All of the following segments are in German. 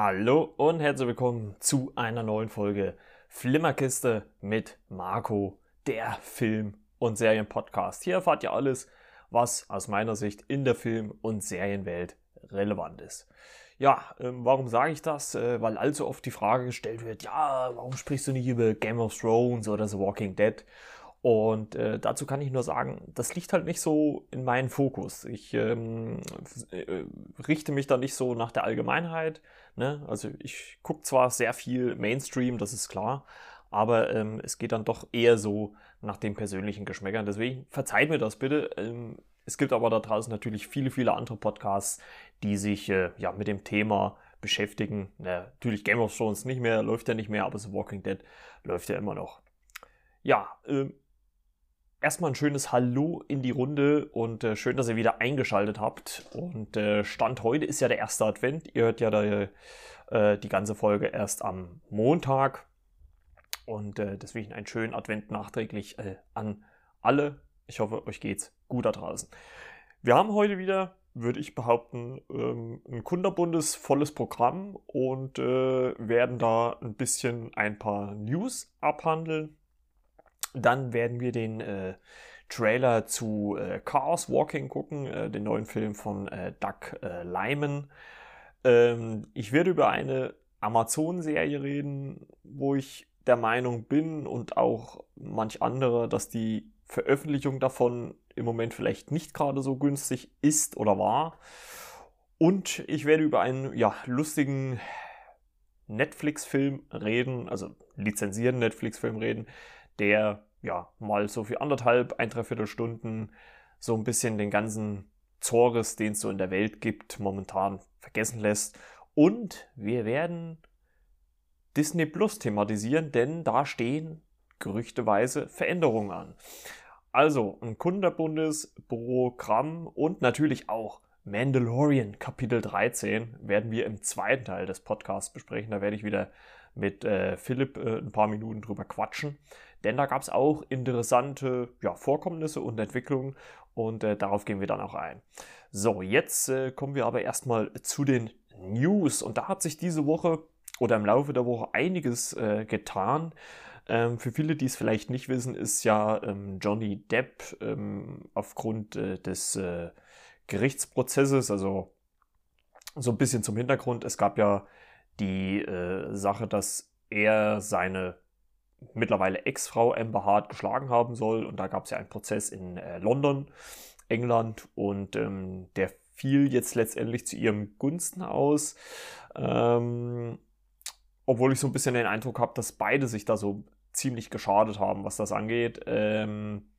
Hallo und herzlich willkommen zu einer neuen Folge Flimmerkiste mit Marco, der Film- und Serienpodcast. Hier erfahrt ihr alles, was aus meiner Sicht in der Film- und Serienwelt relevant ist. Ja, ähm, warum sage ich das? Äh, weil allzu oft die Frage gestellt wird, ja, warum sprichst du nicht über Game of Thrones oder The Walking Dead? Und äh, dazu kann ich nur sagen, das liegt halt nicht so in meinen Fokus. Ich ähm, äh, richte mich da nicht so nach der Allgemeinheit. Ne? Also ich gucke zwar sehr viel Mainstream, das ist klar, aber ähm, es geht dann doch eher so nach den persönlichen Geschmäckern. Deswegen verzeiht mir das bitte. Ähm, es gibt aber da draußen natürlich viele, viele andere Podcasts, die sich äh, ja mit dem Thema beschäftigen. Na, natürlich Game of Thrones nicht mehr, läuft ja nicht mehr, aber The Walking Dead läuft ja immer noch. Ja, äh, erstmal ein schönes Hallo in die Runde und äh, schön, dass ihr wieder eingeschaltet habt. Und äh, Stand heute ist ja der erste Advent. Ihr hört ja da, äh, die ganze Folge erst am Montag. Und äh, deswegen einen schönen Advent nachträglich äh, an alle. Ich hoffe, euch geht's gut da draußen. Wir haben heute wieder, würde ich behaupten, ähm, ein kunderbundes, volles Programm und äh, werden da ein bisschen ein paar News abhandeln dann werden wir den äh, Trailer zu äh, Chaos Walking gucken, äh, den neuen Film von äh, Doug äh, Lyman. Ähm, ich werde über eine Amazon-Serie reden, wo ich der Meinung bin und auch manch andere, dass die Veröffentlichung davon im Moment vielleicht nicht gerade so günstig ist oder war. Und ich werde über einen ja, lustigen Netflix-Film reden, also lizenzierten Netflix-Film reden, der ja mal so für anderthalb, ein, dreiviertel Stunden so ein bisschen den ganzen Zores, den es so in der Welt gibt, momentan vergessen lässt. Und wir werden Disney Plus thematisieren, denn da stehen gerüchteweise Veränderungen an. Also ein Kundenbundesprogramm und natürlich auch Mandalorian Kapitel 13 werden wir im zweiten Teil des Podcasts besprechen. Da werde ich wieder mit äh, Philipp äh, ein paar Minuten drüber quatschen. Denn da gab es auch interessante ja, Vorkommnisse und Entwicklungen und äh, darauf gehen wir dann auch ein. So, jetzt äh, kommen wir aber erstmal zu den News und da hat sich diese Woche oder im Laufe der Woche einiges äh, getan. Ähm, für viele, die es vielleicht nicht wissen, ist ja ähm, Johnny Depp ähm, aufgrund äh, des äh, Gerichtsprozesses, also so ein bisschen zum Hintergrund, es gab ja die äh, Sache, dass er seine mittlerweile Ex-Frau Amber Hart geschlagen haben soll. Und da gab es ja einen Prozess in äh, London, England. Und ähm, der fiel jetzt letztendlich zu ihrem Gunsten aus. Ähm, obwohl ich so ein bisschen den Eindruck habe, dass beide sich da so ziemlich geschadet haben, was das angeht. Ähm,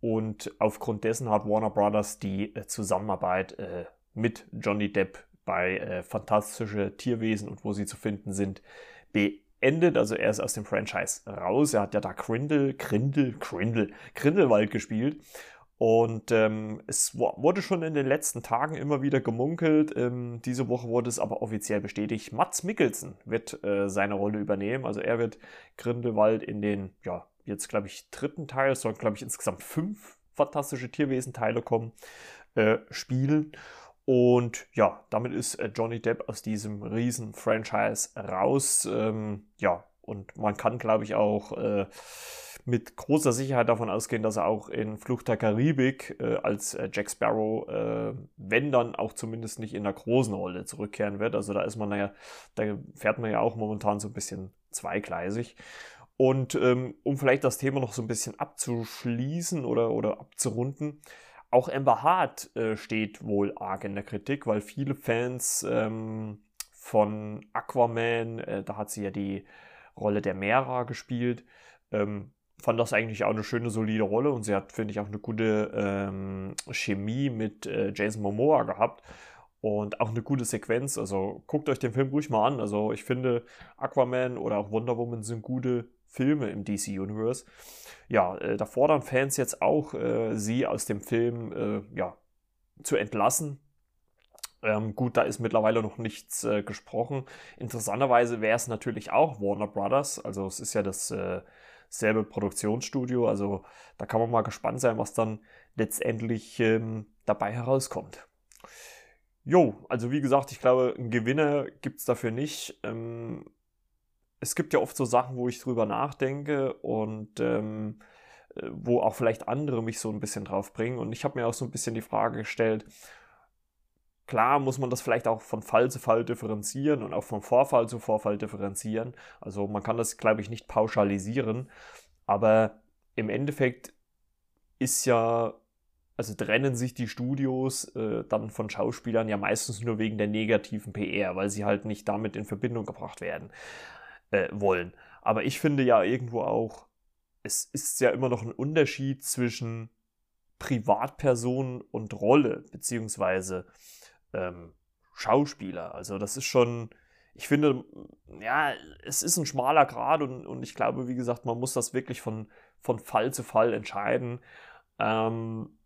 und aufgrund dessen hat Warner Brothers die äh, Zusammenarbeit äh, mit Johnny Depp bei äh, Fantastische Tierwesen und wo sie zu finden sind beendet. Also er ist aus dem Franchise raus. Er hat ja da Grindel, Grindel, Grindel, Grindelwald gespielt. Und ähm, es wurde schon in den letzten Tagen immer wieder gemunkelt. Ähm, diese Woche wurde es aber offiziell bestätigt. Mats Mikkelsen wird äh, seine Rolle übernehmen. Also er wird Grindelwald in den, ja, jetzt glaube ich, dritten Teil, es sollen glaube ich insgesamt fünf fantastische Tierwesen-Teile kommen, äh, spielen. Und ja, damit ist äh, Johnny Depp aus diesem riesen Franchise raus. Ähm, ja, und man kann, glaube ich, auch äh, mit großer Sicherheit davon ausgehen, dass er auch in Flucht der Karibik äh, als äh, Jack Sparrow, äh, wenn dann auch zumindest nicht in einer großen Rolle zurückkehren wird. Also da ist man ja, da fährt man ja auch momentan so ein bisschen zweigleisig. Und ähm, um vielleicht das Thema noch so ein bisschen abzuschließen oder, oder abzurunden, auch Amber Hart äh, steht wohl arg in der Kritik, weil viele Fans ähm, von Aquaman, äh, da hat sie ja die Rolle der Mera gespielt, ähm, fand das eigentlich auch eine schöne, solide Rolle und sie hat, finde ich, auch eine gute ähm, Chemie mit äh, Jason Momoa gehabt und auch eine gute Sequenz. Also guckt euch den Film ruhig mal an. Also ich finde, Aquaman oder auch Wonder Woman sind gute Filme im DC Universe. Ja, äh, da fordern Fans jetzt auch, äh, sie aus dem Film äh, ja, zu entlassen. Ähm, gut, da ist mittlerweile noch nichts äh, gesprochen. Interessanterweise wäre es natürlich auch Warner Brothers. Also es ist ja das äh, selbe Produktionsstudio. Also da kann man mal gespannt sein, was dann letztendlich ähm, dabei herauskommt. Jo, also wie gesagt, ich glaube, einen Gewinner gibt es dafür nicht. Ähm, es gibt ja oft so Sachen, wo ich drüber nachdenke und ähm, äh, wo auch vielleicht andere mich so ein bisschen drauf bringen. Und ich habe mir auch so ein bisschen die Frage gestellt, klar muss man das vielleicht auch von Fall zu Fall differenzieren und auch von Vorfall zu Vorfall differenzieren. Also man kann das, glaube ich, nicht pauschalisieren. Aber im Endeffekt ist ja, also trennen sich die Studios äh, dann von Schauspielern ja meistens nur wegen der negativen PR, weil sie halt nicht damit in Verbindung gebracht werden äh, wollen. Aber ich finde ja irgendwo auch, es ist ja immer noch ein Unterschied zwischen Privatperson und Rolle, beziehungsweise ähm, Schauspieler. Also das ist schon, ich finde, ja, es ist ein schmaler Grad und, und ich glaube, wie gesagt, man muss das wirklich von, von Fall zu Fall entscheiden. Ähm,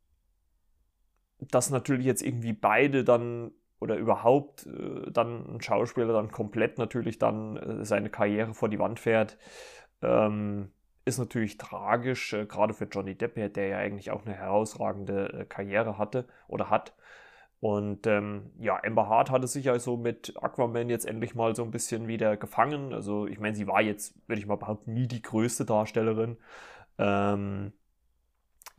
dass natürlich jetzt irgendwie beide dann oder überhaupt äh, dann ein Schauspieler dann komplett natürlich dann äh, seine Karriere vor die Wand fährt, ähm, ist natürlich tragisch, äh, gerade für Johnny Depp, der ja eigentlich auch eine herausragende äh, Karriere hatte oder hat. Und ähm, ja, Amber Hart hatte sich also mit Aquaman jetzt endlich mal so ein bisschen wieder gefangen. Also ich meine, sie war jetzt, würde ich mal behaupten, nie die größte Darstellerin. Ähm,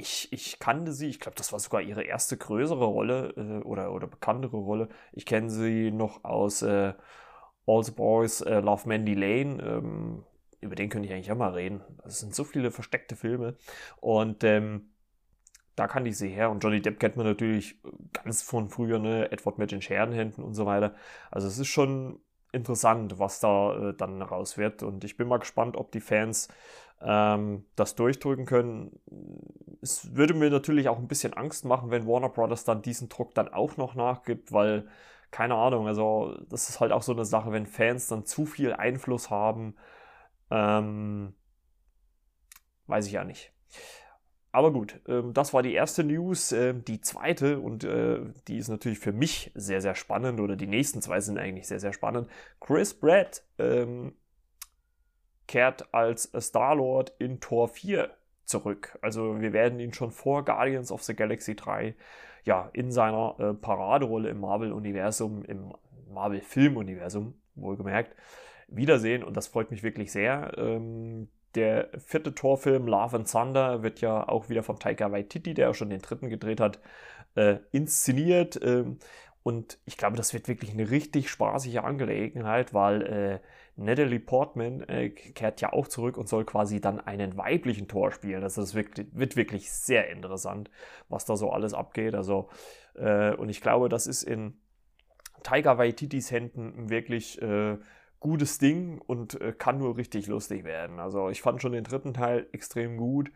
ich, ich kannte sie, ich glaube, das war sogar ihre erste größere Rolle äh, oder, oder bekanntere Rolle. Ich kenne sie noch aus äh, All the Boys äh, Love Mandy Lane. Ähm, über den könnte ich eigentlich auch mal reden. Es sind so viele versteckte Filme. Und ähm, da kann ich sie her. Und Johnny Depp kennt man natürlich ganz von früher, ne? Edward mit den Scherenhänden und so weiter. Also es ist schon interessant, was da äh, dann raus wird. Und ich bin mal gespannt, ob die Fans ähm, das durchdrücken können. Es würde mir natürlich auch ein bisschen Angst machen, wenn Warner Brothers dann diesen Druck dann auch noch nachgibt, weil, keine Ahnung, also das ist halt auch so eine Sache, wenn Fans dann zu viel Einfluss haben, ähm, weiß ich ja nicht. Aber gut, ähm, das war die erste News. Ähm, die zweite, und äh, die ist natürlich für mich sehr, sehr spannend, oder die nächsten zwei sind eigentlich sehr, sehr spannend. Chris Pratt ähm, kehrt als Star-Lord in Tor 4 zurück. Also wir werden ihn schon vor Guardians of the Galaxy 3 ja in seiner äh, Paraderolle im Marvel-Universum, im Marvel-Film-Universum, wohlgemerkt, wiedersehen und das freut mich wirklich sehr. Ähm, der vierte Torfilm Love and Thunder wird ja auch wieder von Taika Waititi, der auch schon den dritten gedreht hat, äh, inszeniert. Ähm, und ich glaube, das wird wirklich eine richtig spaßige Angelegenheit, weil äh, Natalie Portman äh, kehrt ja auch zurück und soll quasi dann einen weiblichen Tor spielen. Also das wird, wird wirklich sehr interessant, was da so alles abgeht. Also, äh, und ich glaube, das ist in Taika Waititis Händen wirklich äh, gutes Ding und äh, kann nur richtig lustig werden. Also ich fand schon den dritten Teil extrem gut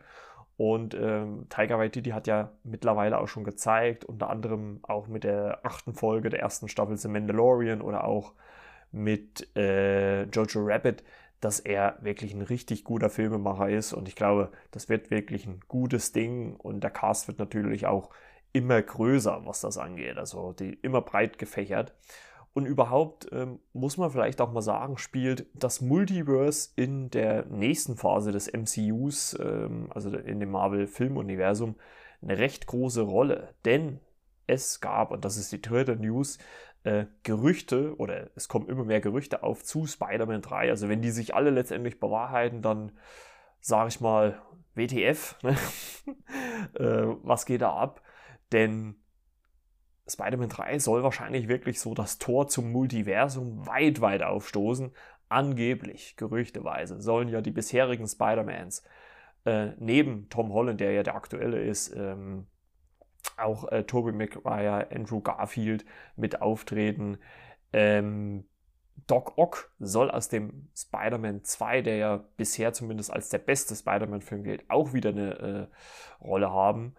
und ähm, Tiger Waititi hat ja mittlerweile auch schon gezeigt, unter anderem auch mit der achten Folge der ersten Staffel The Mandalorian oder auch mit äh, Jojo Rabbit, dass er wirklich ein richtig guter Filmemacher ist. Und ich glaube, das wird wirklich ein gutes Ding. Und der Cast wird natürlich auch immer größer, was das angeht, also die immer breit gefächert. Und überhaupt ähm, muss man vielleicht auch mal sagen, spielt das Multiverse in der nächsten Phase des MCUs, ähm, also in dem Marvel-Filmuniversum, eine recht große Rolle. Denn es gab, und das ist die dritte News, äh, Gerüchte oder es kommen immer mehr Gerüchte auf zu Spider-Man 3. Also wenn die sich alle letztendlich bewahrheiten, dann sage ich mal WTF, ne? äh, was geht da ab? Denn Spider-Man 3 soll wahrscheinlich wirklich so das Tor zum Multiversum weit, weit aufstoßen. Angeblich, gerüchteweise, sollen ja die bisherigen Spider-Mans äh, neben Tom Holland, der ja der aktuelle ist, ähm, auch äh, Tobey Maguire, Andrew Garfield mit auftreten. Ähm, Doc Ock soll aus dem Spider-Man 2, der ja bisher zumindest als der beste Spider-Man-Film gilt, auch wieder eine äh, Rolle haben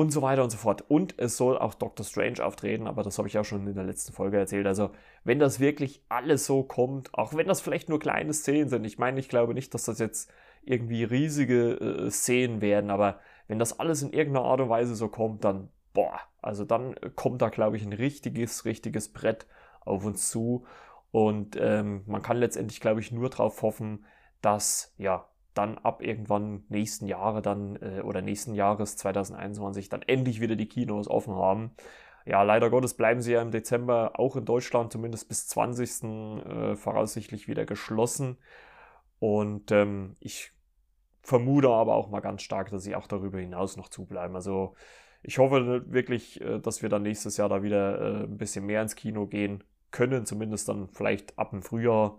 und so weiter und so fort. Und es soll auch Doctor Strange auftreten, aber das habe ich ja schon in der letzten Folge erzählt. Also, wenn das wirklich alles so kommt, auch wenn das vielleicht nur kleine Szenen sind, ich meine, ich glaube nicht, dass das jetzt irgendwie riesige äh, Szenen werden, aber wenn das alles in irgendeiner Art und Weise so kommt, dann, boah, also dann kommt da, glaube ich, ein richtiges, richtiges Brett auf uns zu. Und ähm, man kann letztendlich, glaube ich, nur darauf hoffen, dass, ja, dann ab irgendwann nächsten Jahre dann äh, oder nächsten Jahres 2021 dann endlich wieder die Kinos offen haben. ja, leider Gottes bleiben sie ja im Dezember auch in Deutschland zumindest bis 20. Äh, voraussichtlich wieder geschlossen. Und ähm, ich vermute aber auch mal ganz stark, dass sie auch darüber hinaus noch zubleiben. Also ich hoffe wirklich, äh, dass wir dann nächstes Jahr da wieder äh, ein bisschen mehr ins Kino gehen können, zumindest dann vielleicht ab dem Frühjahr.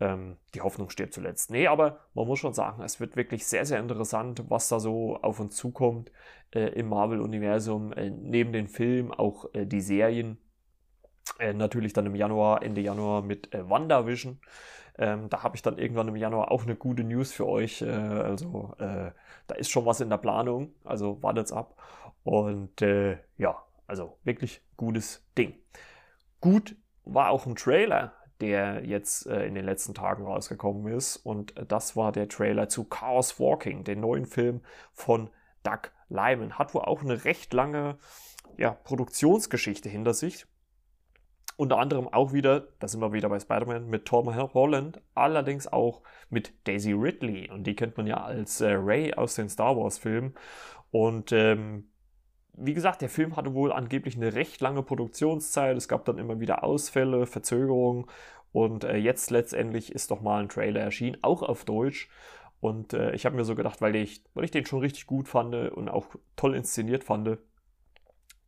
Ähm, die Hoffnung stirbt zuletzt. Nee, aber man muss schon sagen, es wird wirklich sehr, sehr interessant, was da so auf uns zukommt äh, im Marvel-Universum. Äh, neben den Filmen auch äh, die Serien. Äh, natürlich dann im Januar, Ende Januar mit äh, WandaVision. Ähm, da habe ich dann irgendwann im Januar auch eine gute News für euch. Äh, also da ist schon was in der Planung. Also wartet's ab. Und ja, also wirklich gutes Ding. Gut war auch ein Trailer der jetzt äh, in den letzten Tagen rausgekommen ist. Und das war der Trailer zu Chaos Walking, den neuen Film von Doug Lyman. Hat wohl auch eine recht lange ja, Produktionsgeschichte hinter sich. Unter anderem auch wieder, da sind wir wieder bei Spider-Man, mit Tom Holland, allerdings auch mit Daisy Ridley. Und die kennt man ja als äh, Ray aus den Star Wars-Filmen. Und ähm, wie gesagt, der Film hatte wohl angeblich eine recht lange Produktionszeit. Es gab dann immer wieder Ausfälle, Verzögerungen. Und äh, jetzt letztendlich ist doch mal ein Trailer erschienen, auch auf Deutsch. Und äh, ich habe mir so gedacht, weil ich, weil ich den schon richtig gut fand und auch toll inszeniert fand,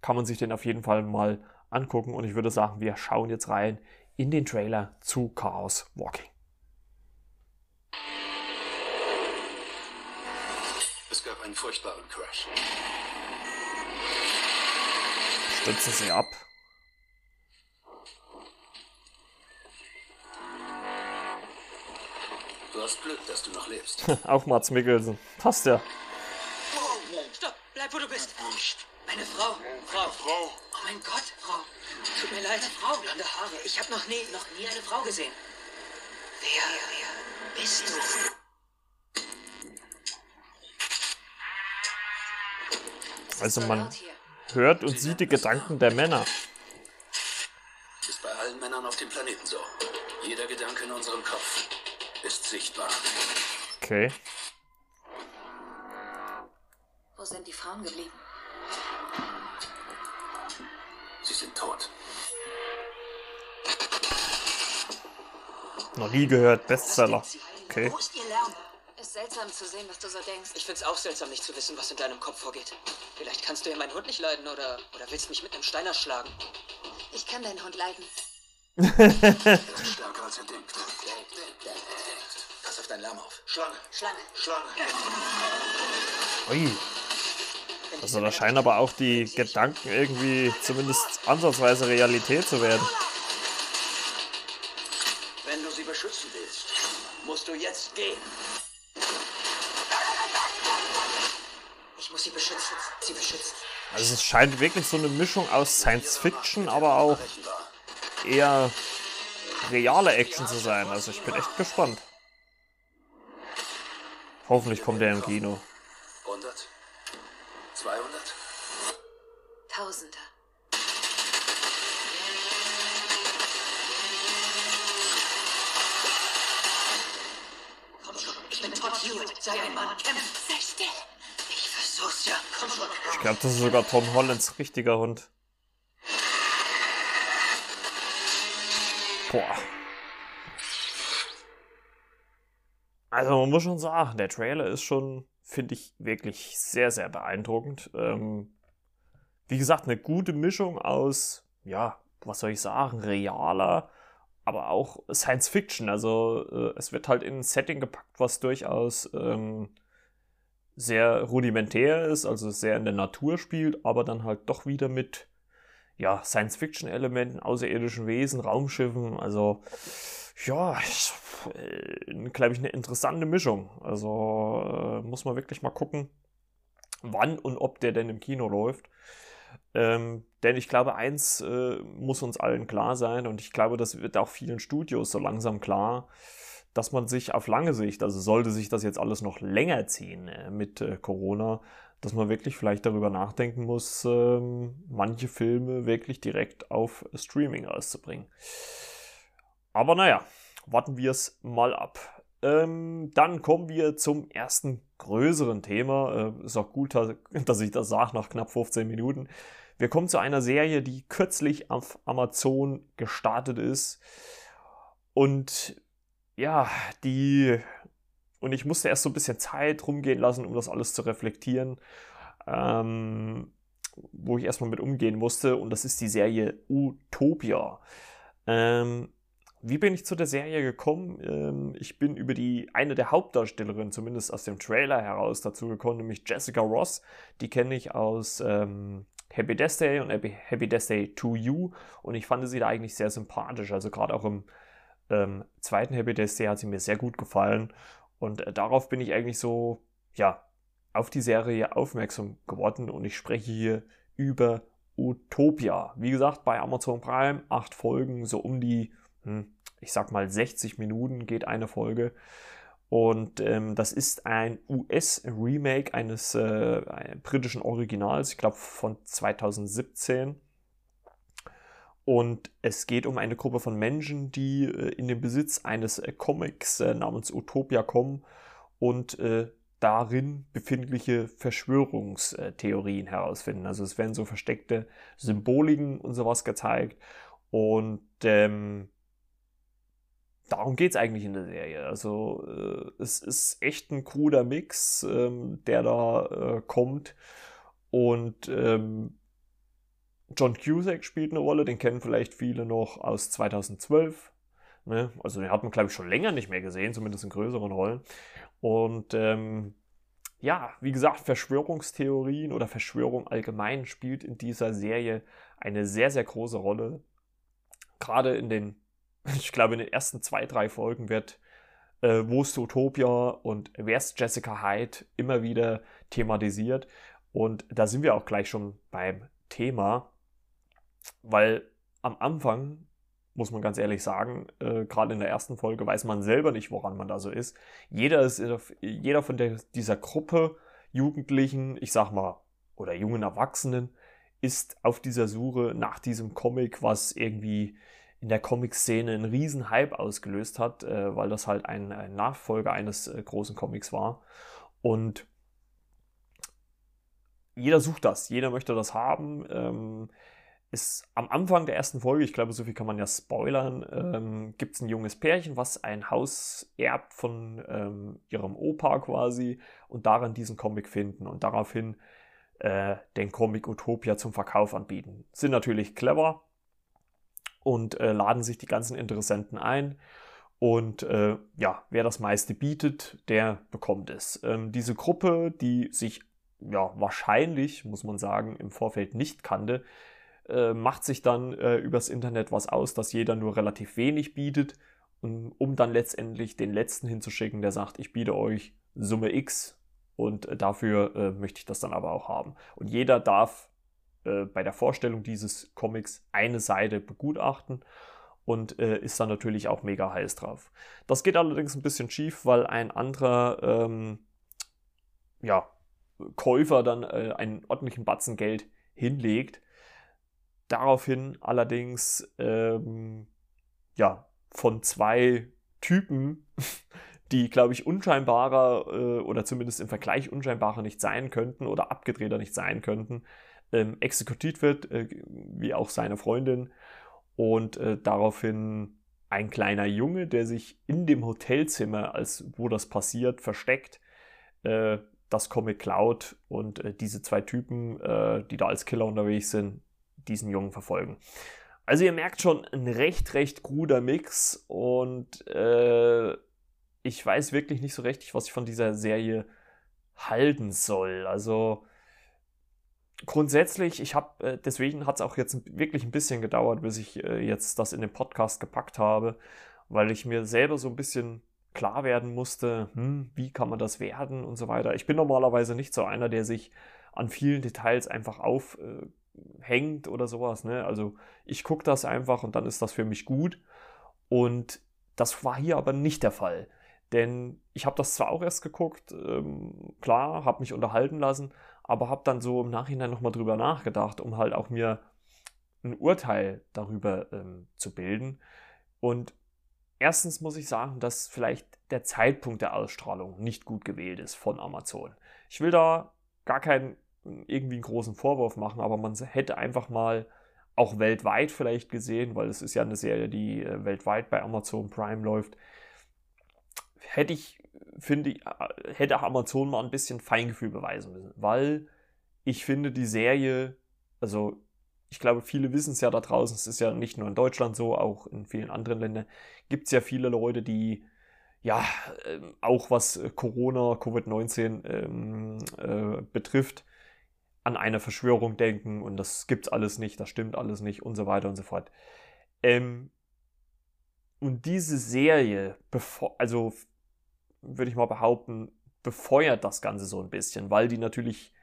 kann man sich den auf jeden Fall mal angucken. Und ich würde sagen, wir schauen jetzt rein in den Trailer zu Chaos Walking. Es gab einen furchtbaren Crash. Stützen Sie ab. Du hast Glück, dass du noch lebst. Auch Mats Mikkelsen. Passt ja. Stopp, bleib wo du bist. Meine Frau. Frau. Frau. Oh mein Gott, Frau. Tut mir leid, Frau, blonde Haare. Ich habe noch nie, noch nie eine Frau gesehen. Wer, wer bist du? Also man hört und sieht die Gedanken der Männer. Ist bei allen Männern auf dem Planeten so. Jeder Gedanke in unserem Kopf ist sichtbar. Okay. Wo sind die Frauen geblieben? Sie sind tot. Noch nie gehört, Bestseller. Okay. Wo ist ihr Lärm? Ist seltsam zu sehen, was du so denkst. Ich find's auch seltsam, nicht zu wissen, was in deinem Kopf vorgeht. Vielleicht kannst du ja meinen Hund nicht leiden oder, oder willst mich mit einem Steiner schlagen. Ich kann deinen Hund leiden. Er ist stärker als er denkt. Pass auf deinen Lärm auf. Schlange. Schlange. Schlange. Ui. Also da scheinen aber auch die Gedanken irgendwie zumindest ansatzweise Realität zu werden. Wenn du sie beschützen willst, musst du jetzt gehen. Also es scheint wirklich so eine Mischung aus Science Fiction, aber auch eher reale Action zu sein. Also ich bin echt gespannt. Hoffentlich kommt er im Kino. 100? 200? Tausender. Komm schon. Ich bin Todd Hewitt. Sei ein Mann. Kämpf. Ich glaube, das ist sogar Tom Hollands richtiger Hund. Boah. Also man muss schon sagen, der Trailer ist schon, finde ich, wirklich sehr, sehr beeindruckend. Ähm, wie gesagt, eine gute Mischung aus, ja, was soll ich sagen, realer, aber auch Science Fiction. Also äh, es wird halt in ein Setting gepackt, was durchaus ähm, sehr rudimentär ist, also sehr in der Natur spielt, aber dann halt doch wieder mit ja, Science-Fiction-Elementen, außerirdischen Wesen, Raumschiffen, also ja, äh, glaube ich, eine interessante Mischung. Also äh, muss man wirklich mal gucken, wann und ob der denn im Kino läuft. Ähm, denn ich glaube, eins äh, muss uns allen klar sein und ich glaube, das wird auch vielen Studios so langsam klar, dass man sich auf lange Sicht, also sollte sich das jetzt alles noch länger ziehen äh, mit äh, Corona, dass man wirklich vielleicht darüber nachdenken muss, ähm, manche Filme wirklich direkt auf Streaming rauszubringen. Aber naja, warten wir es mal ab. ähm, dann kommen wir zum ersten größeren Thema. Äh, ist auch gut, dass ich das sage nach knapp 15 Minuten. Wir kommen zu einer Serie, die kürzlich auf Amazon gestartet ist. Und ja, die. Und ich musste erst so ein bisschen Zeit rumgehen lassen, um das alles zu reflektieren. Ähm, wo ich erstmal mit umgehen musste. Und das ist die Serie Utopia. Ähm, wie bin ich zu der Serie gekommen? Ähm, ich bin über die eine der Hauptdarstellerinnen, zumindest aus dem Trailer heraus, dazu gekommen, nämlich Jessica Ross. Die kenne ich aus ähm, Happy Death Day und Happy Death Day to You. Und ich fand sie da eigentlich sehr sympathisch. Also gerade auch im ähm, zweiten Happy Death Day hat sie mir sehr gut gefallen. Und äh, darauf bin ich eigentlich so, ja, auf die Serie aufmerksam geworden. Und ich spreche hier über Utopia. Wie gesagt, bei Amazon Prime, acht Folgen, so um die hm, ich sag mal 60 Minuten geht eine Folge. Und ähm, das ist ein US-Remake eines äh, britischen Originals, ich glaube von 2017. Und es geht um eine Gruppe von Menschen, die äh, in den Besitz eines äh, Comics äh, namens Utopia kommen und darin befindliche Verschwörungstheorien herausfinden. Also es werden so versteckte Symboliken und sowas gezeigt. Und ähm, darum geht es eigentlich in der Serie. Also äh, es ist echt ein kruder Mix, ähm, der da äh, kommt. Und ähm, John Cusack spielt eine Rolle, den kennen vielleicht viele noch aus 2012. Ne? Also den hat man, glaube ich, schon länger nicht mehr gesehen, zumindest in größeren Rollen. Und ähm, ja, wie gesagt, Verschwörungstheorien oder Verschwörung allgemein spielt in dieser Serie eine sehr, sehr große Rolle. Gerade in den ich glaube, in den ersten zwei, drei Folgen wird äh, Wo ist Utopia und wer ist Jessica Hyde immer wieder thematisiert. Und da sind wir auch gleich schon beim Thema, weil am Anfang, muss man ganz ehrlich sagen, äh, gerade in der ersten Folge weiß man selber nicht, woran man da so ist. Jeder, ist, jeder von der, dieser Gruppe Jugendlichen, ich sag mal, oder jungen Erwachsenen, ist auf dieser Suche nach diesem Comic, was irgendwie in der Comic-Szene einen riesen Hype ausgelöst hat, äh, weil das halt ein, ein Nachfolger eines äh, großen Comics war. Und jeder sucht das, jeder möchte das haben. Ähm, ist am Anfang der ersten Folge, ich glaube, so viel kann man ja spoilern, ähm, gibt es ein junges Pärchen, was ein Haus erbt von ähm, ihrem Opa quasi und darin diesen Comic finden und daraufhin äh, den Comic Utopia zum Verkauf anbieten. Sind natürlich clever, und äh, laden sich die ganzen Interessenten ein. Und äh, ja, wer das meiste bietet, der bekommt es. Ähm, diese Gruppe, die sich ja wahrscheinlich, muss man sagen, im Vorfeld nicht kannte, äh, macht sich dann äh, übers Internet was aus, dass jeder nur relativ wenig bietet, um, um dann letztendlich den letzten hinzuschicken, der sagt, ich biete euch Summe X und äh, dafür äh, möchte ich das dann aber auch haben. Und jeder darf äh, bei der Vorstellung dieses Comics eine Seite begutachten und äh, ist dann natürlich auch mega heiß drauf. Das geht allerdings ein bisschen schief, weil ein anderer ähm, ja, Käufer dann äh, einen ordentlichen Batzen Geld hinlegt. Daraufhin allerdings ähm, ja, von zwei Typen, die, glaube ich, unscheinbarer äh, oder zumindest im Vergleich unscheinbarer nicht sein könnten oder abgedrehter nicht sein könnten, ähm, exekutiert wird, äh, wie auch seine Freundin. Und äh, daraufhin ein kleiner Junge, der sich in dem Hotelzimmer, als wo das passiert, versteckt, äh, das Comic klaut und äh, diese zwei Typen, äh, die da als Killer unterwegs sind, diesen Jungen verfolgen. Also ihr merkt schon, ein recht, recht kruder Mix und äh, ich weiß wirklich nicht so richtig, was ich von dieser Serie halten soll. Also grundsätzlich, ich habe, äh, deswegen hat es auch jetzt wirklich ein bisschen gedauert, bis ich äh, jetzt das in den Podcast gepackt habe, weil ich mir selber so ein bisschen klar werden musste, hm, wie kann man das werden und so weiter. Ich bin normalerweise nicht so einer, der sich an vielen Details einfach aufhängt äh, oder sowas. Ne? Also ich gucke das einfach und dann ist das für mich gut. Und das war hier aber nicht der Fall. Denn ich habe das zwar auch erst geguckt, ähm, klar, habe mich unterhalten lassen, aber habe dann so im Nachhinein nochmal drüber nachgedacht, um halt auch mir ein Urteil darüber ähm, zu bilden. Und erstens muss ich sagen, dass vielleicht der Zeitpunkt der Ausstrahlung nicht gut gewählt ist von Amazon. Ich will da gar keinen irgendwie einen großen Vorwurf machen, aber man hätte einfach mal auch weltweit vielleicht gesehen, weil es ist ja eine Serie, die äh, weltweit bei Amazon Prime läuft, hätte ich, finde ich, hätte Amazon mal ein bisschen Feingefühl beweisen müssen, weil ich finde die Serie, also ich glaube, viele wissen es ja da draußen, es ist ja nicht nur in Deutschland so, auch in vielen anderen Ländern gibt es ja viele Leute, die ja ähm, auch was Corona, Covid-19 ähm, äh, betrifft, an eine Verschwörung denken und das gibt's alles nicht, das stimmt alles nicht und so weiter und so fort. Ähm, und diese Serie, also würde ich mal behaupten, befeuert das Ganze so ein bisschen, weil die natürlich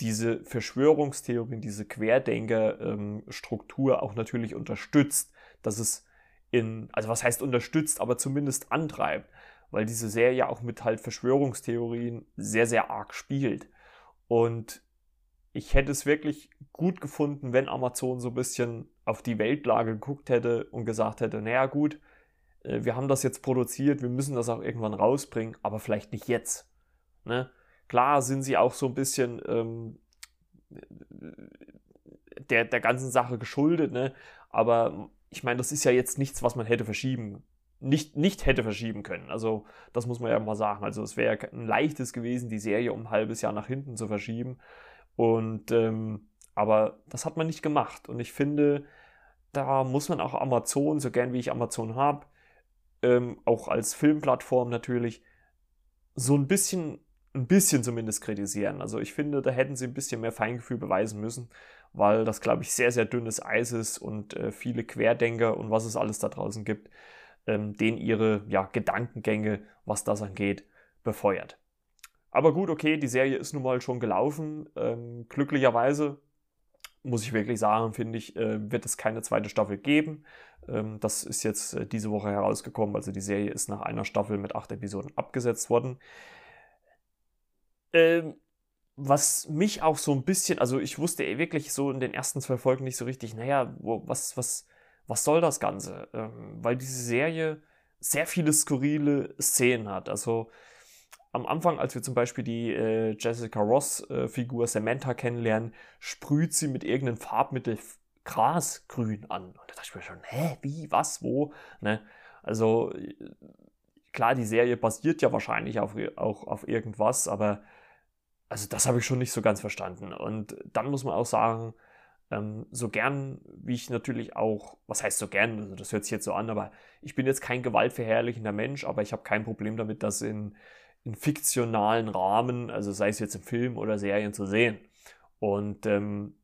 diese Verschwörungstheorien, diese Querdenker-Struktur ähm, auch natürlich unterstützt, dass es in, also was heißt unterstützt, aber zumindest antreibt, weil diese Serie auch mit halt Verschwörungstheorien sehr, sehr arg spielt. Und ich hätte es wirklich gut gefunden, wenn Amazon so ein bisschen auf die Weltlage geguckt hätte und gesagt hätte, naja gut, äh, wir haben das jetzt produziert, wir müssen das auch irgendwann rausbringen, aber vielleicht nicht jetzt. Ne? Klar sind sie auch so ein bisschen ähm, der, der ganzen Sache geschuldet, ne? aber ich meine, das ist ja jetzt nichts, was man hätte verschieben nicht, nicht hätte verschieben können. Also das muss man ja mal sagen. Also es wäre ein leichtes gewesen, die Serie um ein halbes Jahr nach hinten zu verschieben. Und ähm, aber das hat man nicht gemacht. Und ich finde, da muss man auch Amazon, so gern wie ich Amazon habe, ähm, auch als Filmplattform natürlich, so ein bisschen, ein bisschen zumindest kritisieren. Also ich finde, da hätten sie ein bisschen mehr Feingefühl beweisen müssen, weil das, glaube ich, sehr, sehr dünnes Eis ist und äh, viele Querdenker und was es alles da draußen gibt, ähm, denen ihre ja, Gedankengänge, was das angeht, befeuert. Aber gut, okay, die Serie ist nun mal schon gelaufen. Ähm, glücklicherweise muss ich wirklich sagen, finde ich, äh, wird es keine zweite Staffel geben. Ähm, das ist jetzt äh, diese Woche herausgekommen. Also die Serie ist nach einer Staffel mit acht Episoden abgesetzt worden. Ähm, was mich auch so ein bisschen, also ich wusste wirklich so in den ersten zwei Folgen nicht so richtig, naja, wo, was, was, was soll das Ganze? Ähm, weil diese Serie sehr viele skurrile Szenen hat. Also am Anfang, als wir zum Beispiel die äh, Jessica Ross-Figur äh, Samantha kennenlernen, sprüht sie mit irgendeinem Farbmittel Grasgrün an. Und da dachte ich mir schon, hä, wie, was, wo? Ne? Also äh, klar, die Serie basiert ja wahrscheinlich auf, auch auf irgendwas, aber also das habe ich schon nicht so ganz verstanden. Und dann muss man auch sagen, ähm, so gern, wie ich natürlich auch, was heißt so gern, also das hört sich jetzt so an, aber ich bin jetzt kein gewaltverherrlichender Mensch, aber ich habe kein Problem damit, dass in in fiktionalen Rahmen, also sei es jetzt im Film oder Serien zu sehen. Und ähm,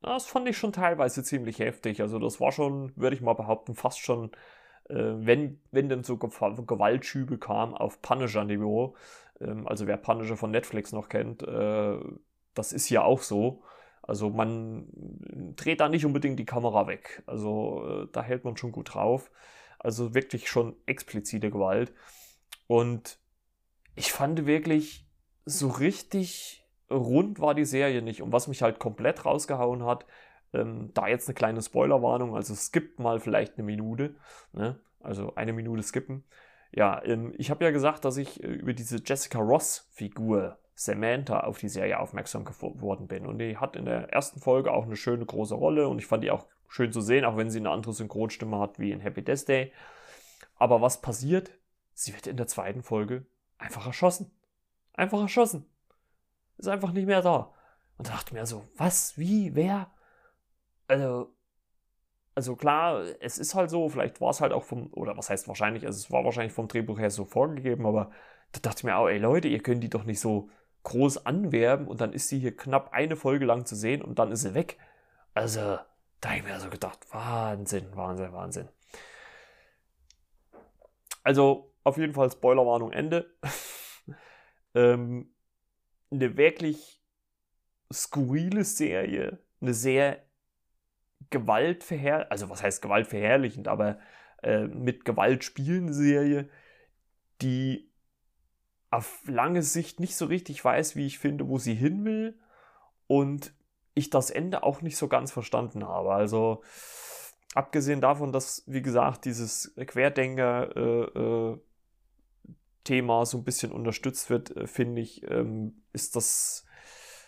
das fand ich schon teilweise ziemlich heftig. Also das war schon, würde ich mal behaupten, fast schon, äh, wenn, wenn denn so Gewaltschübe kam auf Punisher-Niveau. Ähm, also wer Punisher von Netflix noch kennt, äh, das ist ja auch so. Also man dreht da nicht unbedingt die Kamera weg. Also äh, da hält man schon gut drauf. Also wirklich schon explizite Gewalt. Und ich fand wirklich, so richtig rund war die Serie nicht. Und was mich halt komplett rausgehauen hat, ähm, da jetzt eine kleine Spoilerwarnung, also skippt mal vielleicht eine Minute, ne? also eine Minute skippen. Ja, ähm, ich habe ja gesagt, dass ich äh, über diese Jessica Ross-Figur Samantha auf die Serie aufmerksam geworden bin. Und die hat in der ersten Folge auch eine schöne große Rolle und ich fand die auch schön zu sehen, auch wenn sie eine andere Synchronstimme hat wie in Happy Death Day. Aber was passiert? Sie wird in der zweiten Folge einfach erschossen. Einfach erschossen. Ist einfach nicht mehr da. Und da dachte ich mir so, was, wie, wer? Also, also klar, es ist halt so, vielleicht war es halt auch vom, oder was heißt wahrscheinlich, also es war wahrscheinlich vom Drehbuch her so vorgegeben, aber da dachte ich mir auch, ey Leute, ihr könnt die doch nicht so groß anwerben und dann ist sie hier knapp eine Folge lang zu sehen und dann ist sie weg. Also, da habe ich mir so gedacht, Wahnsinn, Wahnsinn, Wahnsinn. Also, auf jeden Fall Spoilerwarnung Ende. ähm, eine wirklich skurrile Serie, eine sehr gewaltverherrlichend, also was heißt gewaltverherrlichend, aber äh, mit Gewalt spielende Serie, die auf lange Sicht nicht so richtig weiß, wie ich finde, wo sie hin will und ich das Ende auch nicht so ganz verstanden habe. Also abgesehen davon, dass, wie gesagt, dieses Querdenker-Thema äh, äh, so ein bisschen unterstützt wird, äh, finde ich, ähm, ist das,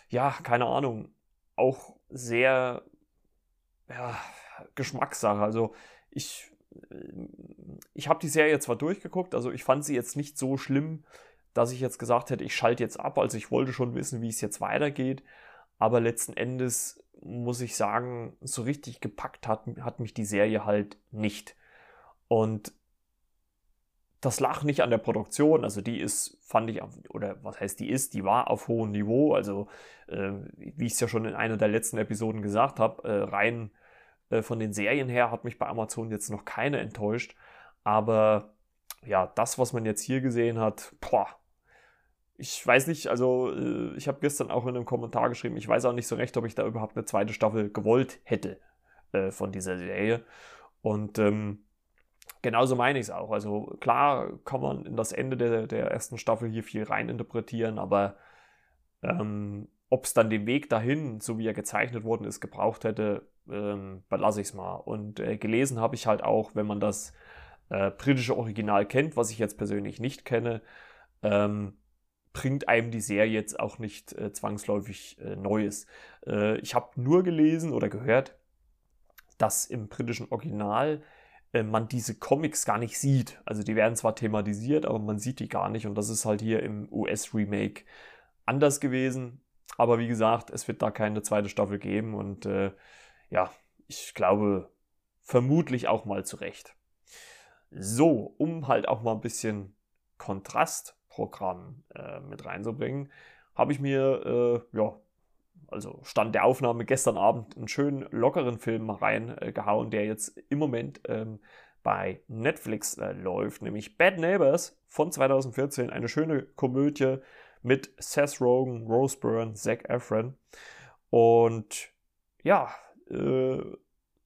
ja, keine Ahnung, auch sehr ja, Geschmackssache. Also ich, äh, ich habe die Serie zwar durchgeguckt, also ich fand sie jetzt nicht so schlimm, dass ich jetzt gesagt hätte, ich schalte jetzt ab. Also ich wollte schon wissen, wie es jetzt weitergeht. Aber letzten Endes muss ich sagen, so richtig gepackt hat, hat mich die Serie halt nicht. Und das lag nicht an der Produktion, also die ist, fand ich, oder was heißt die ist, die war auf hohem Niveau, also äh, wie ich es ja schon in einer der letzten Episoden gesagt habe, äh, rein äh, von den Serien her hat mich bei Amazon jetzt noch keine enttäuscht, aber ja, das, was man jetzt hier gesehen hat, boah, ich weiß nicht, also äh, ich habe gestern auch in einem Kommentar geschrieben, ich weiß auch nicht so recht, ob ich da überhaupt eine zweite Staffel gewollt hätte äh, von dieser Serie. Und ähm, genauso meine ich es auch. Also klar kann man in das Ende der, der ersten Staffel hier viel reininterpretieren, aber ähm, ob es dann den Weg dahin, so wie er gezeichnet worden ist, gebraucht hätte, ähm, belasse ich es mal. Und äh, gelesen habe ich halt auch, wenn man das äh, britische Original kennt, was ich jetzt persönlich nicht kenne, ähm, bringt einem die Serie jetzt auch nicht äh, zwangsläufig äh, Neues. Äh, ich habe nur gelesen oder gehört, dass im britischen Original man diese Comics gar nicht sieht. Also die werden zwar thematisiert, aber man sieht die gar nicht. Und das ist halt hier im US-Remake anders gewesen. Aber wie gesagt, es wird da keine zweite Staffel geben. Und äh, ja, ich glaube, vermutlich auch mal zurecht. So, um halt auch mal ein bisschen Kontrast Programm äh, mit reinzubringen, habe ich mir, äh, ja, also Stand der Aufnahme gestern Abend einen schönen lockeren Film reingehauen, der jetzt im Moment ähm, bei Netflix äh, läuft, nämlich Bad Neighbors von 2014, eine schöne Komödie mit Seth Rogen, Rose Byrne, Zac Efron. Und ja, äh,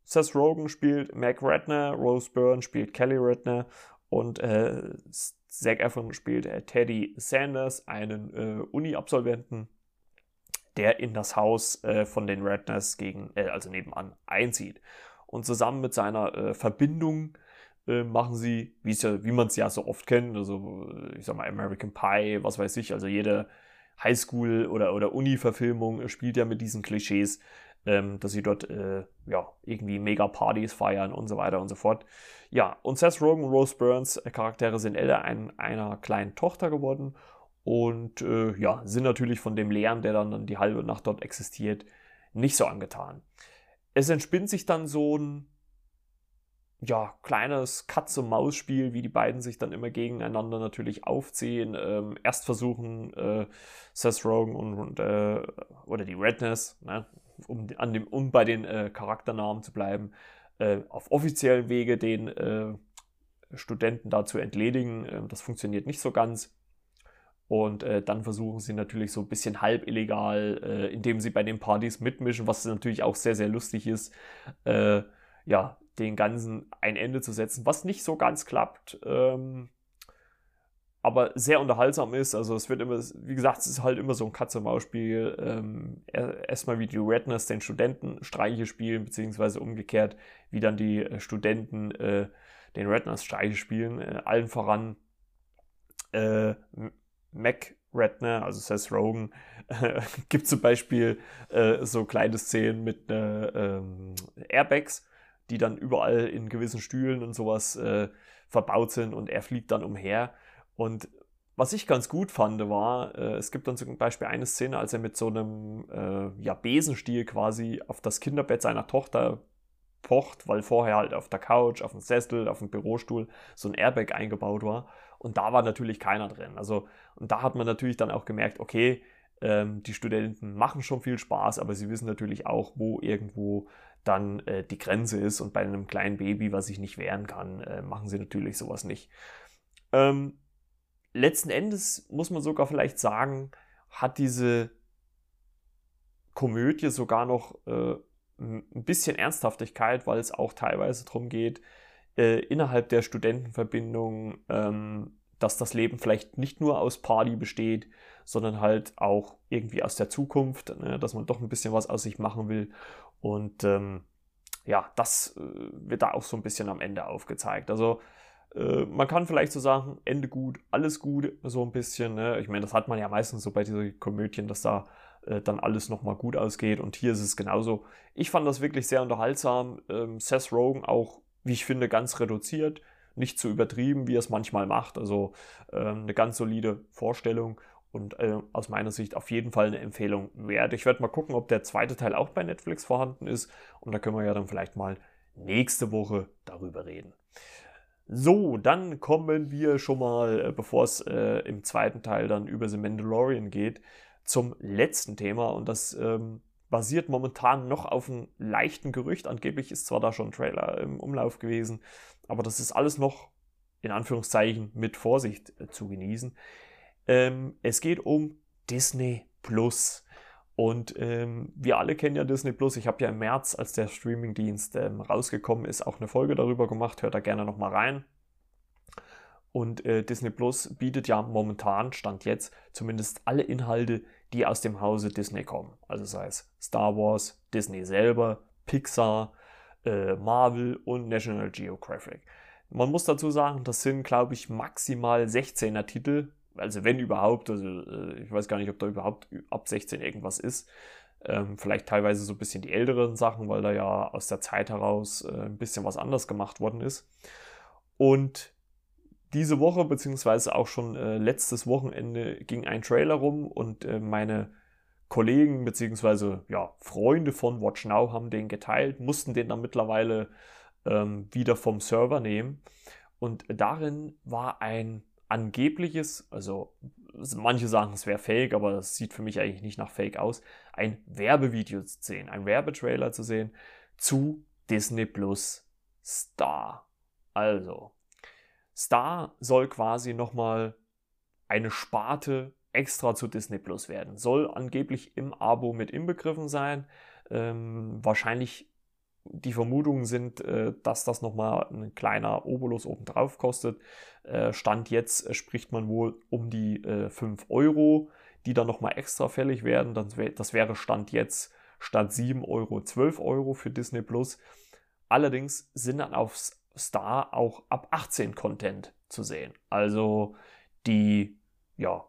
Seth Rogen spielt Mac Redner, Rose Byrne spielt Kelly Redner und äh, Zac Efron spielt äh, Teddy Sanders, einen äh, Uni-Absolventen, der in das Haus äh, von den Redners gegen, äh, also nebenan einzieht. Und zusammen mit seiner äh, Verbindung äh, machen sie, ja, wie man es ja so oft kennt, also ich sag mal American Pie, was weiß ich, also jede Highschool- oder, oder Uni-Verfilmung spielt ja mit diesen Klischees ähm, dass sie dort äh, ja, irgendwie mega Partys feiern und so weiter und so fort. Ja, und Seth Rogen und Rose Burns äh, Charaktere sind Eltern ein, einer kleinen Tochter geworden und äh, ja, sind natürlich von dem Lärm, der dann, die halbe Nacht dort existiert, nicht so angetan. Es entspinnt sich dann so ein ja, kleines Katz-und-Maus-Spiel, wie die beiden sich dann immer gegeneinander natürlich aufziehen. Ähm, erst versuchen äh, Seth Rogen und, und äh, oder die Redness, ne, um, an dem, um bei den äh, Charakternamen zu bleiben, äh, auf offiziellen Wege den äh, Studenten da zu entledigen. Ähm, das funktioniert nicht so ganz. Und äh, dann versuchen sie natürlich so ein bisschen halb illegal, äh, indem sie bei den Partys mitmischen, was natürlich auch sehr, sehr lustig ist, äh, ja, den Ganzen ein Ende zu setzen, was nicht so ganz klappt. Ähm, aber sehr unterhaltsam ist. Also es wird immer, wie gesagt, es ist halt immer so ein Katze-Maus-Spiel. Ähm, erstmal wie die Redness den Studenten Streiche spielen, beziehungsweise umgekehrt, wie dann die äh, Studenten äh, den Redness Streiche spielen. Äh, allen voran äh, Mac Redner, also Seth Rogen, äh, gibt zum Beispiel äh, so kleine Szenen mit äh, ähm, Airbags, die dann überall in gewissen Stühlen und sowas äh, verbaut sind und er fliegt dann umher. Und was ich ganz gut fand, war, äh, es gibt dann zum Beispiel eine Szene, als er mit so einem äh, ja, Besenstiel quasi auf das Kinderbett seiner Tochter pocht, weil vorher halt auf der Couch, auf dem Sessel, auf dem Bürostuhl so ein Airbag eingebaut war. Und da war natürlich keiner drin. Also, und da hat man natürlich dann auch gemerkt, okay, ähm, die Studenten machen schon viel Spaß, aber sie wissen natürlich auch, wo irgendwo dann äh, die Grenze ist. Und bei einem kleinen Baby, was sich nicht wehren kann, äh, machen sie natürlich sowas nicht. Ähm, letzten Endes muss man sogar vielleicht sagen, hat diese Komödie sogar noch äh, ein bisschen Ernsthaftigkeit, weil es auch teilweise darum geht, äh, innerhalb der Studentenverbindung, ähm, dass das Leben vielleicht nicht nur aus Party besteht, sondern halt auch irgendwie aus der Zukunft, ne, dass man doch ein bisschen was aus sich machen will. Und ähm, ja, das äh, wird da auch so ein bisschen am Ende aufgezeigt. Also äh, man kann vielleicht so sagen, Ende gut, alles gut, so ein bisschen. Ne? Ich meine, das hat man ja meistens so bei diesen Komödien, dass da äh, dann alles nochmal gut ausgeht. Und hier ist es genauso. Ich fand das wirklich sehr unterhaltsam. Ähm, Seth Rogen auch, wie ich finde, ganz reduziert. Nicht zu übertrieben, wie er es manchmal macht. Also ähm, eine ganz solide Vorstellung und äh, aus meiner Sicht auf jeden Fall eine Empfehlung wert. Ich werde mal gucken, ob der zweite Teil auch bei Netflix vorhanden ist und da können wir ja dann vielleicht mal nächste Woche darüber reden. So, dann kommen wir schon mal, äh, bevor es äh, im zweiten Teil dann über The Mandalorian geht, zum letzten Thema und das ähm, basiert momentan noch auf einem leichten Gerücht. Angeblich ist zwar da schon ein Trailer im Umlauf gewesen, aber das ist alles noch in Anführungszeichen mit Vorsicht äh, zu genießen. Ähm, es geht um Disney Plus. Und ähm, wir alle kennen ja Disney Plus. Ich habe ja im März, als der Streamingdienst ähm, rausgekommen ist, auch eine Folge darüber gemacht. Hört da gerne nochmal rein. Und äh, Disney Plus bietet ja momentan, stand jetzt, zumindest alle Inhalte, die aus dem Hause Disney kommen. Also sei es Star Wars, Disney selber, Pixar, äh, Marvel und National Geographic. Man muss dazu sagen, das sind, glaube ich, maximal 16er Titel, also wenn überhaupt, also äh, ich weiß gar nicht, ob da überhaupt ab 16 irgendwas ist. Ähm, vielleicht teilweise so ein bisschen die älteren Sachen, weil da ja aus der Zeit heraus äh, ein bisschen was anders gemacht worden ist. Und diese Woche, beziehungsweise auch schon äh, letztes Wochenende, ging ein Trailer rum und äh, meine Kollegen, beziehungsweise ja, Freunde von Watch Now haben den geteilt, mussten den dann mittlerweile ähm, wieder vom Server nehmen. Und darin war ein angebliches, also manche sagen, es wäre fake, aber es sieht für mich eigentlich nicht nach fake aus, ein Werbevideo zu sehen, ein Werbetrailer zu sehen zu Disney Plus Star. Also, Star soll quasi nochmal eine Sparte extra zu Disney Plus werden. Soll angeblich im Abo mit inbegriffen sein. Ähm, wahrscheinlich die Vermutungen sind, äh, dass das nochmal ein kleiner Obolus obendrauf kostet. Äh, Stand jetzt äh, spricht man wohl um die 5 Euro, die dann nochmal extra fällig werden. Das wäre Stand jetzt statt 7 Euro 12 Euro für Disney Plus. Allerdings sind dann auf Star auch ab 18 Content zu sehen. Also die, ja,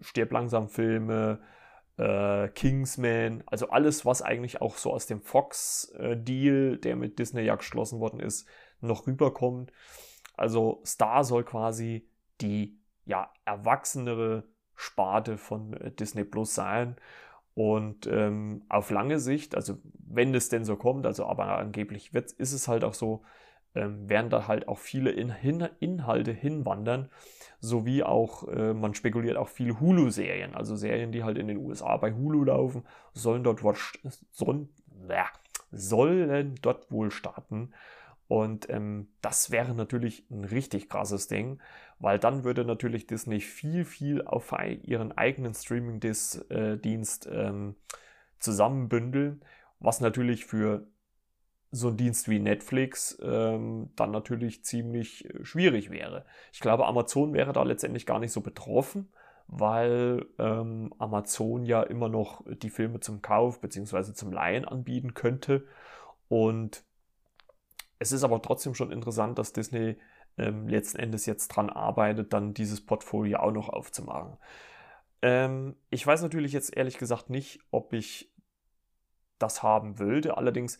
Stirb langsam Filme, äh, Kingsman, also alles, was eigentlich auch so aus dem Fox-Deal, der mit Disney ja geschlossen worden ist, noch rüberkommt. Also Star soll quasi die ja erwachsenere Sparte von äh, Disney Plus sein. Und ähm, auf lange Sicht, also wenn es denn so kommt, also aber angeblich wird, ist es halt auch so, ähm, werden da halt auch viele In Hin Inhalte hinwandern, sowie auch, äh, man spekuliert auch viele Hulu-Serien, also Serien, die halt in den USA bei Hulu laufen, sollen dort, sollen, äh, sollen dort wohl starten. Und ähm, das wäre natürlich ein richtig krasses Ding, weil dann würde natürlich Disney viel, viel auf ihren eigenen Streaming-Dienst äh, ähm, zusammenbündeln, was natürlich für so ein Dienst wie Netflix ähm, dann natürlich ziemlich äh, schwierig wäre. Ich glaube, Amazon wäre da letztendlich gar nicht so betroffen, weil ähm, Amazon ja immer noch die Filme zum Kauf bzw. zum Leihen anbieten könnte. Und es ist aber trotzdem schon interessant, dass Disney ähm, letzten Endes jetzt dran arbeitet, dann dieses Portfolio auch noch aufzumachen. Ähm, ich weiß natürlich jetzt ehrlich gesagt nicht, ob ich das haben würde. Allerdings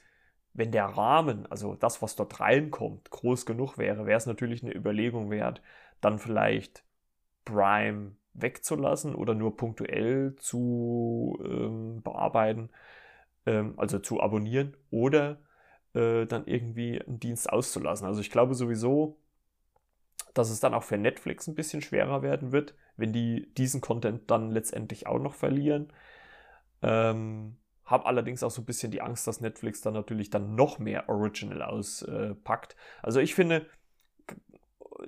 wenn der Rahmen, also das, was dort reinkommt, groß genug wäre, wäre es natürlich eine Überlegung wert, dann vielleicht Prime wegzulassen oder nur punktuell zu ähm, bearbeiten, ähm, also zu abonnieren oder äh, dann irgendwie einen Dienst auszulassen. Also ich glaube sowieso, dass es dann auch für Netflix ein bisschen schwerer werden wird, wenn die diesen Content dann letztendlich auch noch verlieren. Ähm, habe allerdings auch so ein bisschen die Angst, dass Netflix dann natürlich dann noch mehr Original auspackt. also ich finde,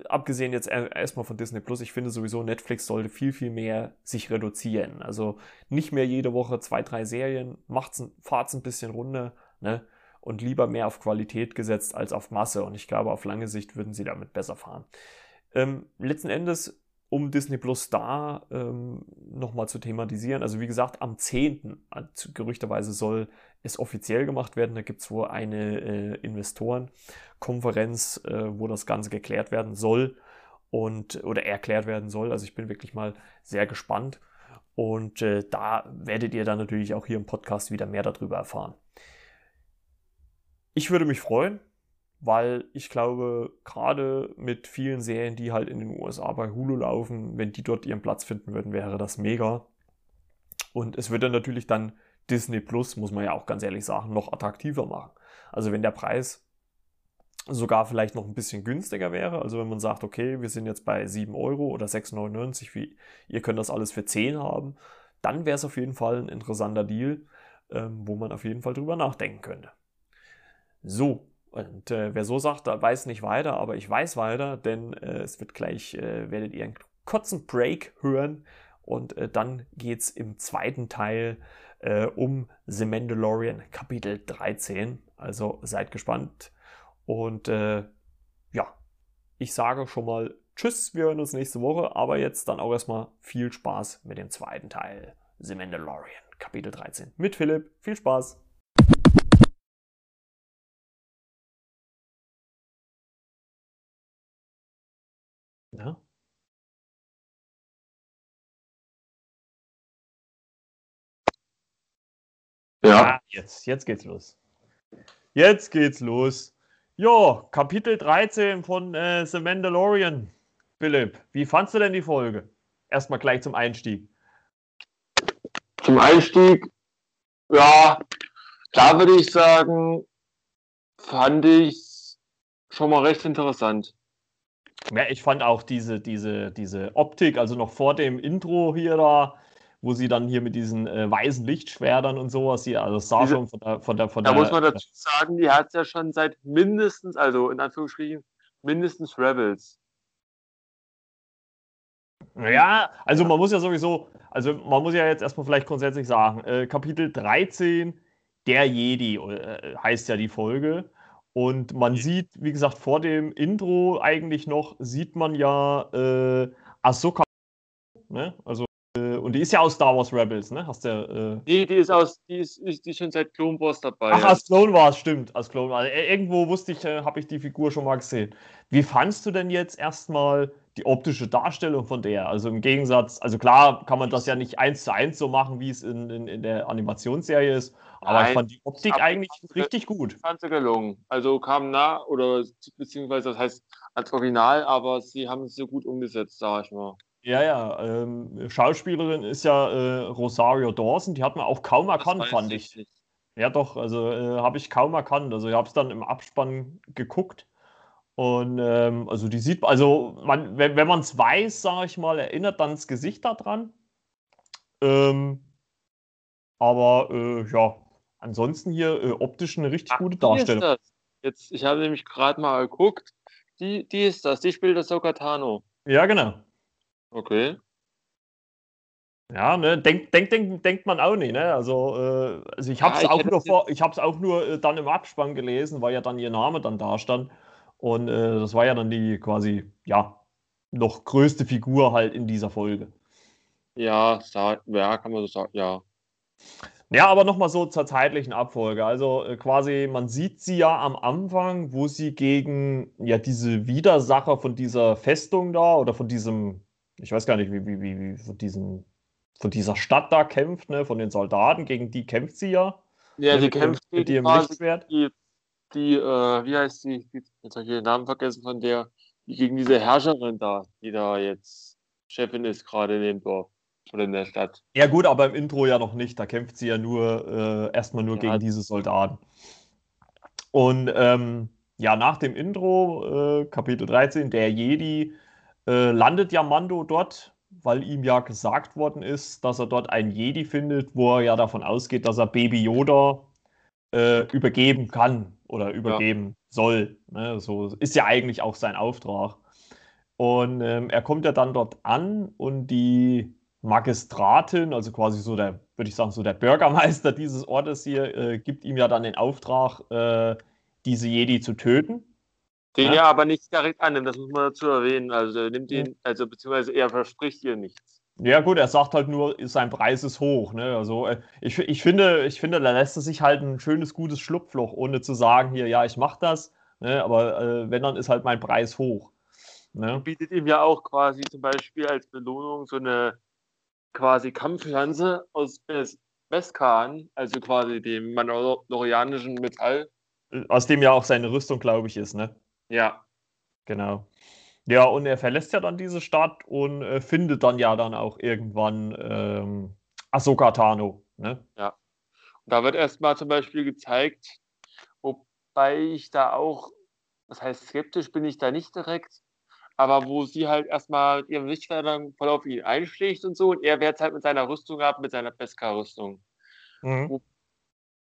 abgesehen jetzt erstmal von Disney Plus, ich finde sowieso, Netflix sollte viel, viel mehr sich reduzieren. Also nicht mehr jede Woche zwei, drei Serien, fahrt es ein bisschen runter, ne? Und lieber mehr auf Qualität gesetzt als auf Masse. Und ich glaube, auf lange Sicht würden sie damit besser fahren. Ähm, letzten Endes um Disney Plus da ähm, nochmal zu thematisieren. Also wie gesagt, am 10. Also gerüchterweise soll es offiziell gemacht werden. Da gibt es wohl eine äh, Investorenkonferenz, äh, wo das Ganze geklärt werden soll und oder erklärt werden soll. Also ich bin wirklich mal sehr gespannt. Und äh, da werdet ihr dann natürlich auch hier im Podcast wieder mehr darüber erfahren. Ich würde mich freuen, weil ich glaube, gerade mit vielen Serien, die halt in den USA bei Hulu laufen, wenn die dort ihren Platz finden würden, wäre das mega. Und es würde natürlich dann Disney Plus, muss man ja auch ganz ehrlich sagen, noch attraktiver machen. Also wenn der Preis sogar vielleicht noch ein bisschen günstiger wäre, also wenn man sagt, okay, wir sind jetzt bei 7 Euro oder 6,99, wie ihr könnt das alles für 10 haben, dann wäre es auf jeden Fall ein interessanter Deal, ähm, wo man auf jeden Fall drüber nachdenken könnte. So, und äh, wer so sagt, der weiß nicht weiter, aber ich weiß weiter, denn äh, es wird gleich, äh, werdet ihr einen kurzen Break hören und äh, dann geht es im zweiten Teil äh, um The Mandalorian Kapitel 13. Also seid gespannt und äh, ja, ich sage schon mal Tschüss, wir hören uns nächste Woche, aber jetzt dann auch erstmal viel Spaß mit dem zweiten Teil The Mandalorian Kapitel 13 mit Philipp. Viel Spaß! Ja. Ja. Ah, jetzt, jetzt geht's los. Jetzt geht's los. Ja, Kapitel 13 von äh, The Mandalorian. Philipp, wie fandst du denn die Folge? Erstmal gleich zum Einstieg. Zum Einstieg, ja, da würde ich sagen, fand ich schon mal recht interessant. Ja, ich fand auch diese, diese, diese Optik, also noch vor dem Intro hier da, wo sie dann hier mit diesen äh, weißen Lichtschwertern und sowas hier, also das sah diese, schon von der, von der, von da der, muss man dazu sagen, die hat es ja schon seit mindestens, also in Anführungsstrichen, mindestens Rebels. Ja, also man muss ja sowieso, also man muss ja jetzt erstmal vielleicht grundsätzlich sagen, äh, Kapitel 13, der Jedi äh, heißt ja die Folge. Und man sieht, wie gesagt, vor dem Intro eigentlich noch, sieht man ja äh, Ahsoka. Ne? Also, äh, und die ist ja aus Star Wars Rebels, ne? Hast du, äh... Nee, die ist aus, die ist, ist die schon seit Clone Wars dabei. Ach, als Clone Wars, stimmt. Als Clone Wars. Äh, irgendwo wusste ich, äh, habe ich die Figur schon mal gesehen. Wie fandst du denn jetzt erstmal die optische Darstellung von der? Also im Gegensatz, also klar kann man das ja nicht eins zu eins so machen, wie es in, in, in der Animationsserie ist, aber Nein, ich fand die Optik eigentlich richtig gut. Ich fand sie gelungen. Also kam nah, oder beziehungsweise das heißt als Original, aber sie haben es so gut umgesetzt, sag ich mal. Ja, ja. Ähm, Schauspielerin ist ja äh, Rosario Dawson, die hat man auch kaum erkannt, fand ich. Nicht. Ja, doch, also äh, habe ich kaum erkannt. Also ich habe es dann im Abspann geguckt. Und ähm, also die sieht, also man, wenn, wenn man es weiß, sage ich mal, erinnert dann das Gesicht daran. Ähm, aber äh, ja, ansonsten hier äh, optisch eine richtig Ach, gute Darstellung. Jetzt, ich habe nämlich gerade mal geguckt. Die, die ist das, die spielt das Sokatano. Ja, genau. Okay. Ja, ne, denkt denk, denk, denkt man auch nicht, ne? Also, äh, also ich habe es ja, auch, nur vor, ich hab's auch nur äh, dann im Abspann gelesen, weil ja dann ihr Name dann da stand. Und äh, das war ja dann die quasi, ja, noch größte Figur halt in dieser Folge. Ja, ja kann man so sagen, ja. Ja, aber nochmal so zur zeitlichen Abfolge. Also äh, quasi, man sieht sie ja am Anfang, wo sie gegen ja diese Widersacher von dieser Festung da oder von diesem, ich weiß gar nicht, wie, wie, wie, wie von diesem, von dieser Stadt da kämpft, ne, von den Soldaten, gegen die kämpft sie ja. Ja, die kämpft mit ihrem Lichtschwert. Die, die äh, wie heißt die, jetzt habe ich den Namen vergessen von der, die gegen diese Herrscherin da, die da jetzt Chefin ist gerade in dem Dorf. Oder in der Stadt. Ja, gut, aber im Intro ja noch nicht. Da kämpft sie ja nur äh, erstmal nur ja. gegen diese Soldaten. Und ähm, ja, nach dem Intro, äh, Kapitel 13, der Jedi, äh, landet ja Mando dort, weil ihm ja gesagt worden ist, dass er dort einen Jedi findet, wo er ja davon ausgeht, dass er Baby Yoda äh, übergeben kann oder übergeben ja. soll. Ne? So ist ja eigentlich auch sein Auftrag. Und ähm, er kommt ja dann dort an und die Magistratin, also quasi so der, würde ich sagen, so der Bürgermeister dieses Ortes hier, äh, gibt ihm ja dann den Auftrag, äh, diese Jedi zu töten. Den ja? er aber nicht direkt annimmt, das muss man dazu erwähnen. Also er nimmt ihn, also beziehungsweise er verspricht ihr nichts. Ja, gut, er sagt halt nur, sein Preis ist hoch. Ne? Also äh, ich, ich, finde, ich finde, da lässt er sich halt ein schönes, gutes Schlupfloch, ohne zu sagen, hier, ja, ich mach das, ne? aber äh, wenn, dann ist halt mein Preis hoch. Ne? Bietet ihm ja auch quasi zum Beispiel als Belohnung so eine quasi Kampfpflanze aus Beskan, also quasi dem mandalorianischen Metall. Aus dem ja auch seine Rüstung, glaube ich, ist, ne? Ja. Genau. Ja, und er verlässt ja dann diese Stadt und äh, findet dann ja dann auch irgendwann ähm, Ahsoka Tano. Ne? Ja. Und da wird erstmal zum Beispiel gezeigt, wobei ich da auch, das heißt, skeptisch bin ich da nicht direkt, aber wo sie halt erstmal mit ihrem Lichtschwertern voll auf ihn einschlägt und so und er wehrt halt mit seiner Rüstung ab, mit seiner Beskar-Rüstung. Mhm.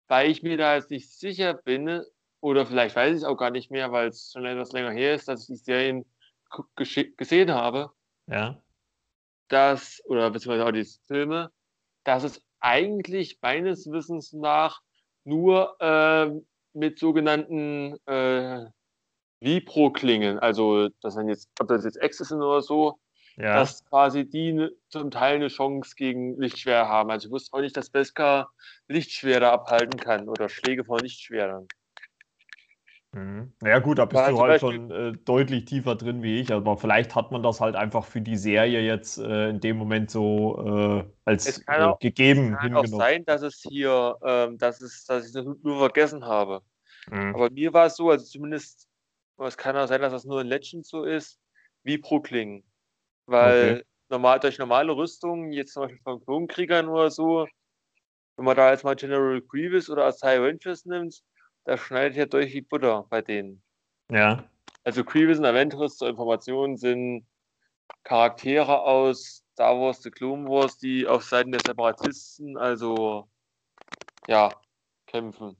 Wobei ich mir da jetzt nicht sicher bin, oder vielleicht weiß ich es auch gar nicht mehr, weil es schon etwas länger her ist, dass ich die Serien gesehen habe, ja. dass, oder beziehungsweise auch die Filme, dass es eigentlich meines Wissens nach nur äh, mit sogenannten äh, Vibro-Klingen, also das sind jetzt, ob das jetzt Access sind oder so, ja. dass quasi die zum Teil eine Chance gegen Lichtschwere haben. Also ich wusste auch nicht, dass Beskar Lichtschwere abhalten kann oder Schläge von Lichtschwerern. Mhm. Ja gut, da bist du halt schon äh, deutlich tiefer drin wie ich, aber vielleicht hat man das halt einfach für die Serie jetzt äh, in dem Moment so äh, als äh, auch, gegeben es kann hingenommen. auch sein, dass es hier, ähm, dass, es, dass ich das nur vergessen habe. Mhm. Aber mir war es so, also zumindest, es kann auch sein, dass das nur in Legend so ist, wie Klingen. Weil okay. normal, durch normale Rüstungen, jetzt zum Beispiel von Klonkriegern oder so, wenn man da jetzt mal General Grievous oder Asai Rangers nimmt, da schneidet ja durch wie Butter bei denen. Ja. Also Grievous und Aventress zur Information sind Charaktere aus Star Wars The Clone Wars, die auf Seiten der Separatisten, also ja, kämpfen.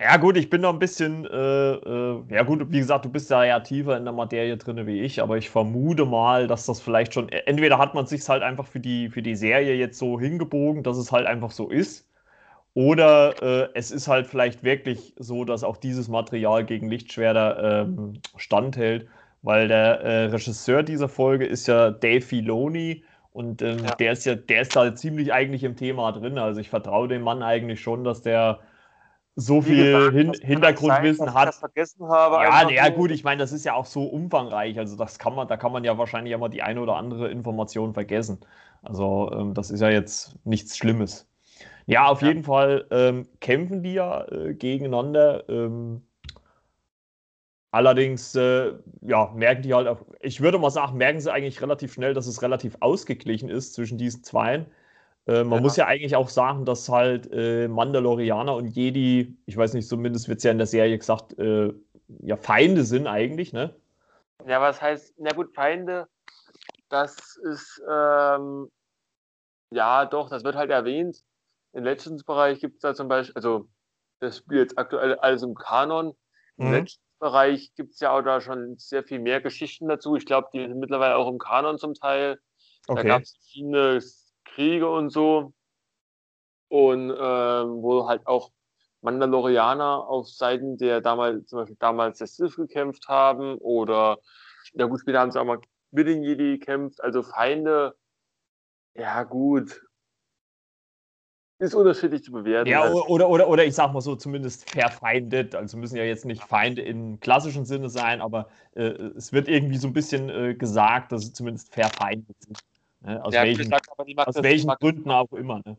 Ja, gut, ich bin noch ein bisschen, äh, äh, ja gut, wie gesagt, du bist ja ja tiefer in der Materie drin wie ich, aber ich vermute mal, dass das vielleicht schon, entweder hat man sich halt einfach für die, für die Serie jetzt so hingebogen, dass es halt einfach so ist, oder äh, es ist halt vielleicht wirklich so, dass auch dieses Material gegen Lichtschwerter ähm, standhält, weil der äh, Regisseur dieser Folge ist ja Dave Filoni und ähm, ja. der ist ja, der ist da ziemlich eigentlich im Thema drin. Also ich vertraue dem Mann eigentlich schon, dass der so viel gesagt, Hin Hintergrundwissen sein, hat. Habe. Ja, ja gut, ich meine, das ist ja auch so umfangreich. Also das kann man, da kann man ja wahrscheinlich immer die eine oder andere Information vergessen. Also ähm, das ist ja jetzt nichts Schlimmes. Ja, auf ja. jeden Fall ähm, kämpfen die ja äh, gegeneinander. Ähm, allerdings, äh, ja, merken die halt auch, ich würde mal sagen, merken sie eigentlich relativ schnell, dass es relativ ausgeglichen ist zwischen diesen Zweien. Äh, man ja. muss ja eigentlich auch sagen, dass halt äh, Mandalorianer und Jedi, ich weiß nicht, zumindest wird es ja in der Serie gesagt, äh, ja, Feinde sind eigentlich, ne? Ja, was heißt, na gut, Feinde, das ist, ähm, ja, doch, das wird halt erwähnt im Legends-Bereich gibt es da zum Beispiel, also das spielt jetzt aktuell alles im Kanon. Im mhm. Legends-Bereich gibt es ja auch da schon sehr viel mehr Geschichten dazu. Ich glaube, die sind mittlerweile auch im Kanon zum Teil. Okay. Da gab es verschiedene Kriege und so. Und ähm, wo halt auch Mandalorianer auf Seiten der damals, zum Beispiel damals der Sith gekämpft haben oder ja gut, später haben sie auch mal mit den Jedi gekämpft, also Feinde, ja gut, ist unterschiedlich zu bewerten. Ja, oder, oder, oder ich sag mal so, zumindest verfeindet. Also müssen ja jetzt nicht Feinde im klassischen Sinne sein, aber äh, es wird irgendwie so ein bisschen äh, gesagt, dass sie zumindest verfeindet sind. Ne? Aus ja, welchen, sagt, aus welchen Gründen auch immer. Ne?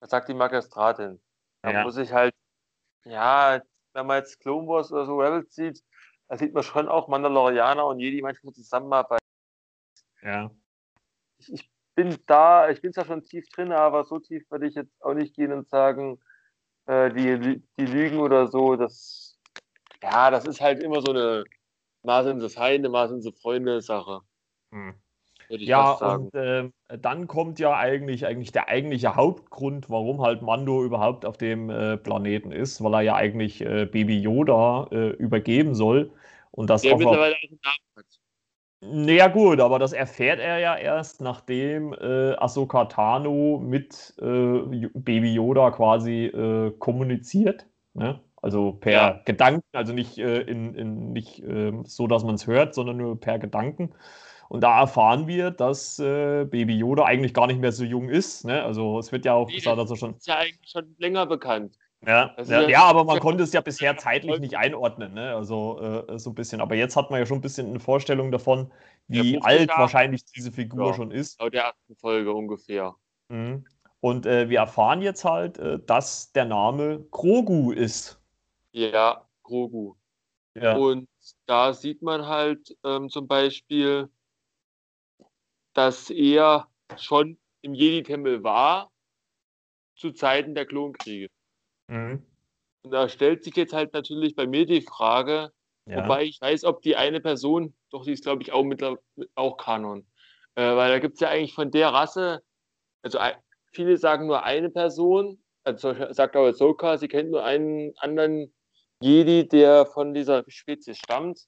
Das sagt die Magistratin. Da ja. muss ich halt, ja, wenn man jetzt Clone Wars oder so Rebels sieht, da sieht man schon auch Mandalorianer und Jedi manchmal zusammenarbeiten. Ja. Ich, ich bin da, ich bin zwar schon tief drin, aber so tief würde ich jetzt auch nicht gehen und sagen, äh, die, die Lügen oder so, das, ja, das ist halt immer so eine mal sind sie Feinde, mal sind sie Freunde Sache. Hm. Ja, und äh, dann kommt ja eigentlich, eigentlich der eigentliche Hauptgrund, warum halt Mando überhaupt auf dem äh, Planeten ist, weil er ja eigentlich äh, Baby Yoda äh, übergeben soll. Und das der mittlerweile auch einen Namen hat. Naja, gut, aber das erfährt er ja erst, nachdem äh, Ahsoka Tano mit äh, Baby Yoda quasi äh, kommuniziert. Ne? Also per ja. Gedanken, also nicht, äh, in, in, nicht äh, so, dass man es hört, sondern nur per Gedanken. Und da erfahren wir, dass äh, Baby Yoda eigentlich gar nicht mehr so jung ist. Ne? Also es wird ja auch nee, gesagt, dass er schon. Ist ja eigentlich schon länger bekannt. Ja, ja, ja, aber man konnte es ja bisher zeitlich nicht einordnen, ne? Also äh, so ein bisschen. Aber jetzt hat man ja schon ein bisschen eine Vorstellung davon, wie alt Jahre. wahrscheinlich diese Figur ja, schon ist. Laut der ersten Folge ungefähr. Mhm. Und äh, wir erfahren jetzt halt, äh, dass der Name Grogu ist. Ja, Grogu. Ja. Und da sieht man halt ähm, zum Beispiel, dass er schon im Jedi-Tempel war zu Zeiten der Klonkriege. Mhm. Und da stellt sich jetzt halt natürlich bei mir die Frage, ja. wobei ich weiß, ob die eine Person, doch die ist glaube ich auch mit auch Kanon, äh, weil da gibt es ja eigentlich von der Rasse, also viele sagen nur eine Person, also sagt auch Soka, sie kennt nur einen anderen Jedi, der von dieser Spezies stammt.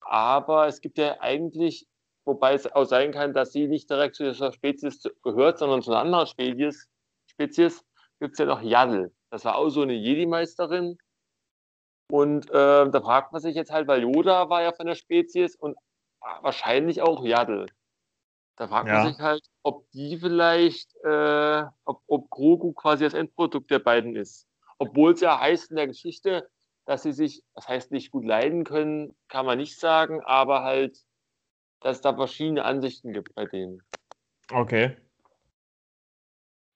Aber es gibt ja eigentlich, wobei es auch sein kann, dass sie nicht direkt zu dieser Spezies gehört, sondern zu einer anderen Spezies, Spezies gibt es ja noch Yaddle. Das war auch so eine Jedi-Meisterin. Und äh, da fragt man sich jetzt halt, weil Yoda war ja von der Spezies und wahrscheinlich auch Yaddle. Da fragt ja. man sich halt, ob die vielleicht, äh, ob, ob Grogu quasi das Endprodukt der beiden ist. Obwohl es ja heißt in der Geschichte, dass sie sich, das heißt nicht gut leiden können, kann man nicht sagen, aber halt, dass es da verschiedene Ansichten gibt bei denen. Okay.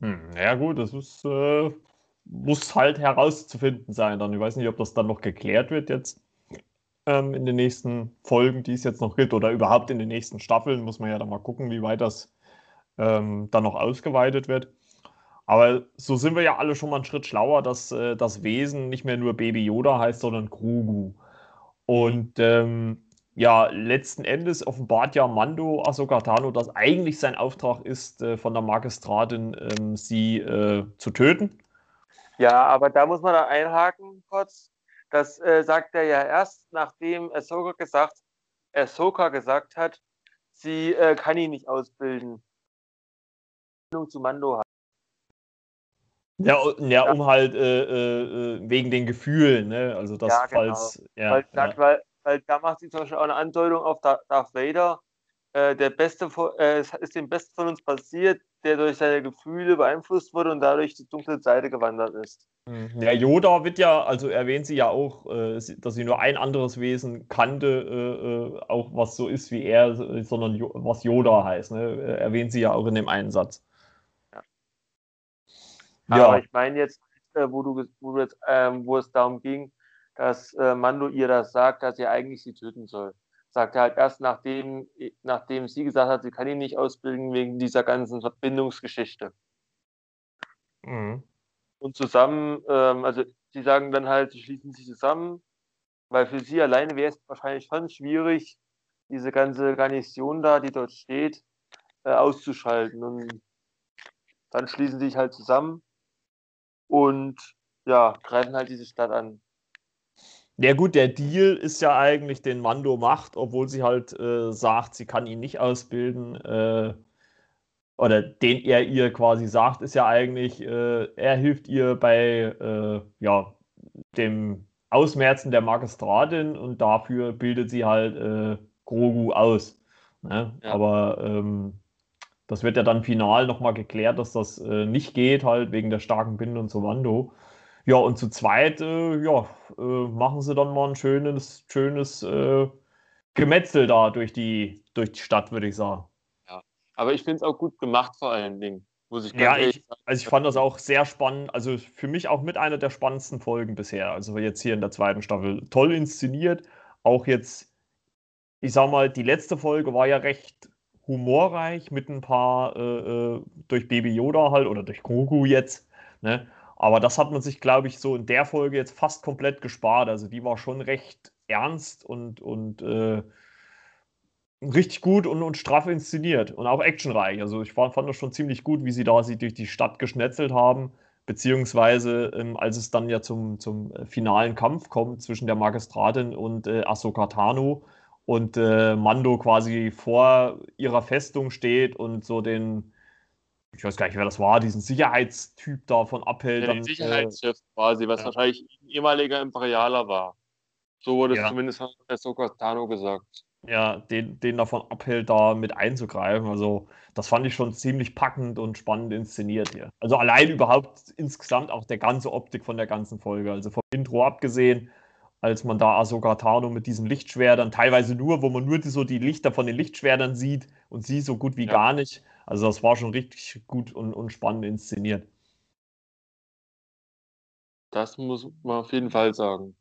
Hm, ja gut, das ist, äh, muss halt herauszufinden sein dann. Ich weiß nicht, ob das dann noch geklärt wird jetzt ähm, in den nächsten Folgen, die es jetzt noch gibt, oder überhaupt in den nächsten Staffeln. Muss man ja dann mal gucken, wie weit das ähm, dann noch ausgeweitet wird. Aber so sind wir ja alle schon mal einen Schritt schlauer, dass äh, das Wesen nicht mehr nur Baby Yoda heißt, sondern Grogu. Und ähm, ja, letzten Endes offenbart ja Mando Ahsoka Tano, dass eigentlich sein Auftrag ist, äh, von der Magistratin ähm, sie äh, zu töten. Ja, aber da muss man da einhaken kurz. Das äh, sagt er ja erst, nachdem Ahsoka gesagt, Ahsoka gesagt hat, sie äh, kann ihn nicht ausbilden. Zu Mando hat. Ja, ja, um halt äh, äh, wegen den Gefühlen, ne? Also das ja, genau. falls. Ja, weil, ja. weil, weil, da macht sie zum Beispiel auch eine Andeutung auf Darth Vader. Äh, der Beste äh, ist dem Besten von uns passiert, der durch seine Gefühle beeinflusst wurde und dadurch die dunkle Seite gewandert ist. Mhm. Ja, Yoda wird ja, also erwähnt sie ja auch, äh, dass sie nur ein anderes Wesen kannte, äh, äh auch was so ist wie er, sondern was Yoda heißt. Ne? Äh, erwähnt sie ja auch in dem einen Satz. Ja. Aber ich meine jetzt, wo du, wo du jetzt, ähm, wo es darum ging, dass Mando ihr das sagt, dass sie eigentlich sie töten soll sagt er halt erst nachdem, nachdem sie gesagt hat, sie kann ihn nicht ausbilden wegen dieser ganzen Verbindungsgeschichte. Mhm. Und zusammen, ähm, also sie sagen dann halt, sie schließen sich zusammen, weil für sie alleine wäre es wahrscheinlich schon schwierig, diese ganze Garnison da, die dort steht, äh, auszuschalten. Und dann schließen sie sich halt zusammen und ja, greifen halt diese Stadt an. Ja gut, der Deal ist ja eigentlich, den Mando macht, obwohl sie halt äh, sagt, sie kann ihn nicht ausbilden. Äh, oder den er ihr quasi sagt, ist ja eigentlich, äh, er hilft ihr bei äh, ja, dem Ausmerzen der Magistratin und dafür bildet sie halt äh, Grogu aus. Ne? Ja. Aber ähm, das wird ja dann final nochmal geklärt, dass das äh, nicht geht, halt wegen der starken Bindung zu Mando. Ja, und zu zweit, äh, ja, äh, machen sie dann mal ein schönes, schönes äh, Gemetzel da durch die, durch die Stadt, würde ich sagen. Ja, aber ich finde es auch gut gemacht vor allen Dingen. Muss ich ja, ich, also ich fand das auch sehr spannend. Also für mich auch mit einer der spannendsten Folgen bisher. Also jetzt hier in der zweiten Staffel. Toll inszeniert. Auch jetzt, ich sag mal, die letzte Folge war ja recht humorreich mit ein paar äh, äh durch Baby Yoda halt oder durch Grogu jetzt. Ne? Aber das hat man sich, glaube ich, so in der Folge jetzt fast komplett gespart. Also die war schon recht ernst und, und äh, richtig gut und, und straff inszeniert und auch actionreich. Also ich fand, das schon ziemlich gut, wie sie da sie durch die Stadt geschnetzelt haben. Beziehungsweise, ähm, als es dann ja zum, zum äh, finalen Kampf kommt zwischen der Magistratin und äh, Ahsoka Tano und äh, Mando quasi vor ihrer Festung steht und so den, ich weiß gar nicht, wer das war, diesen Sicherheitstyp da von abhält. Ja, dann, Sicherheitschef äh, quasi, was ja. wahrscheinlich ein ehemaliger Imperialer war. So wurde ja. es zumindest von Ahsoka Tano gesagt. Ja, den, den davon abhält, da mit einzugreifen. Also, das fand ich schon ziemlich packend und spannend inszeniert hier. Also, allein überhaupt insgesamt auch der ganze Optik von der ganzen Folge. Also, vom Intro abgesehen, als man da Ahsoka Tano mit diesen Lichtschwertern, teilweise nur, wo man nur die, so die Lichter von den Lichtschwertern sieht und sie so gut wie ja. gar nicht. Also das war schon richtig gut und, und spannend inszeniert. Das muss man auf jeden Fall sagen.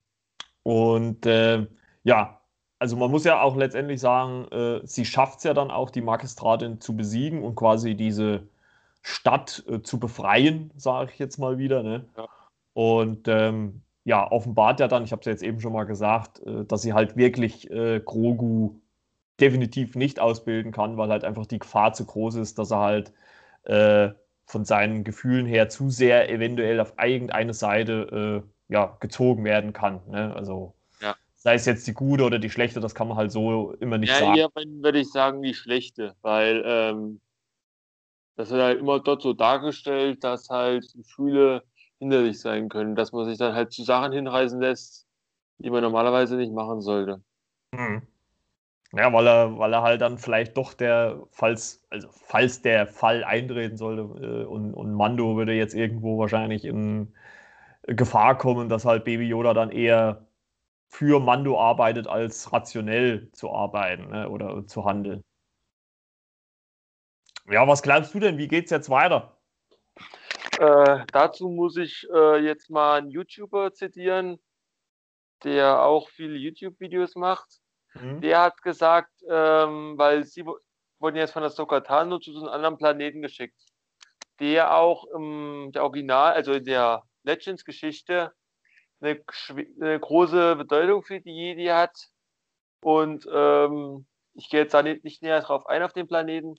Und äh, ja, also man muss ja auch letztendlich sagen, äh, sie schafft es ja dann auch, die Magistratin zu besiegen und quasi diese Stadt äh, zu befreien, sage ich jetzt mal wieder. Ne? Ja. Und ähm, ja, offenbart ja dann, ich habe es ja jetzt eben schon mal gesagt, äh, dass sie halt wirklich äh, Grogu definitiv nicht ausbilden kann, weil halt einfach die Gefahr zu groß ist, dass er halt äh, von seinen Gefühlen her zu sehr eventuell auf irgendeine Seite äh, ja, gezogen werden kann. Ne? Also ja. sei es jetzt die gute oder die schlechte, das kann man halt so immer nicht ja, sagen. Ja, würde ich sagen die schlechte, weil ähm, das wird halt immer dort so dargestellt, dass halt Gefühle hinderlich sein können, dass man sich dann halt zu Sachen hinreißen lässt, die man normalerweise nicht machen sollte. Hm. Ja, weil er, weil er halt dann vielleicht doch der, falls, also falls der Fall eintreten sollte äh, und, und Mando würde jetzt irgendwo wahrscheinlich in Gefahr kommen, dass halt Baby Yoda dann eher für Mando arbeitet, als rationell zu arbeiten ne, oder zu handeln. Ja, was glaubst du denn? Wie geht's jetzt weiter? Äh, dazu muss ich äh, jetzt mal einen YouTuber zitieren, der auch viele YouTube-Videos macht. Mhm. Der hat gesagt, ähm, weil sie wurden jetzt von der Sokatano zu so einem anderen Planeten geschickt, der auch im der Original, also in der Legends-Geschichte, eine, eine, große Bedeutung für die Jedi hat. Und ähm, ich gehe jetzt da nicht, nicht näher drauf ein auf den Planeten,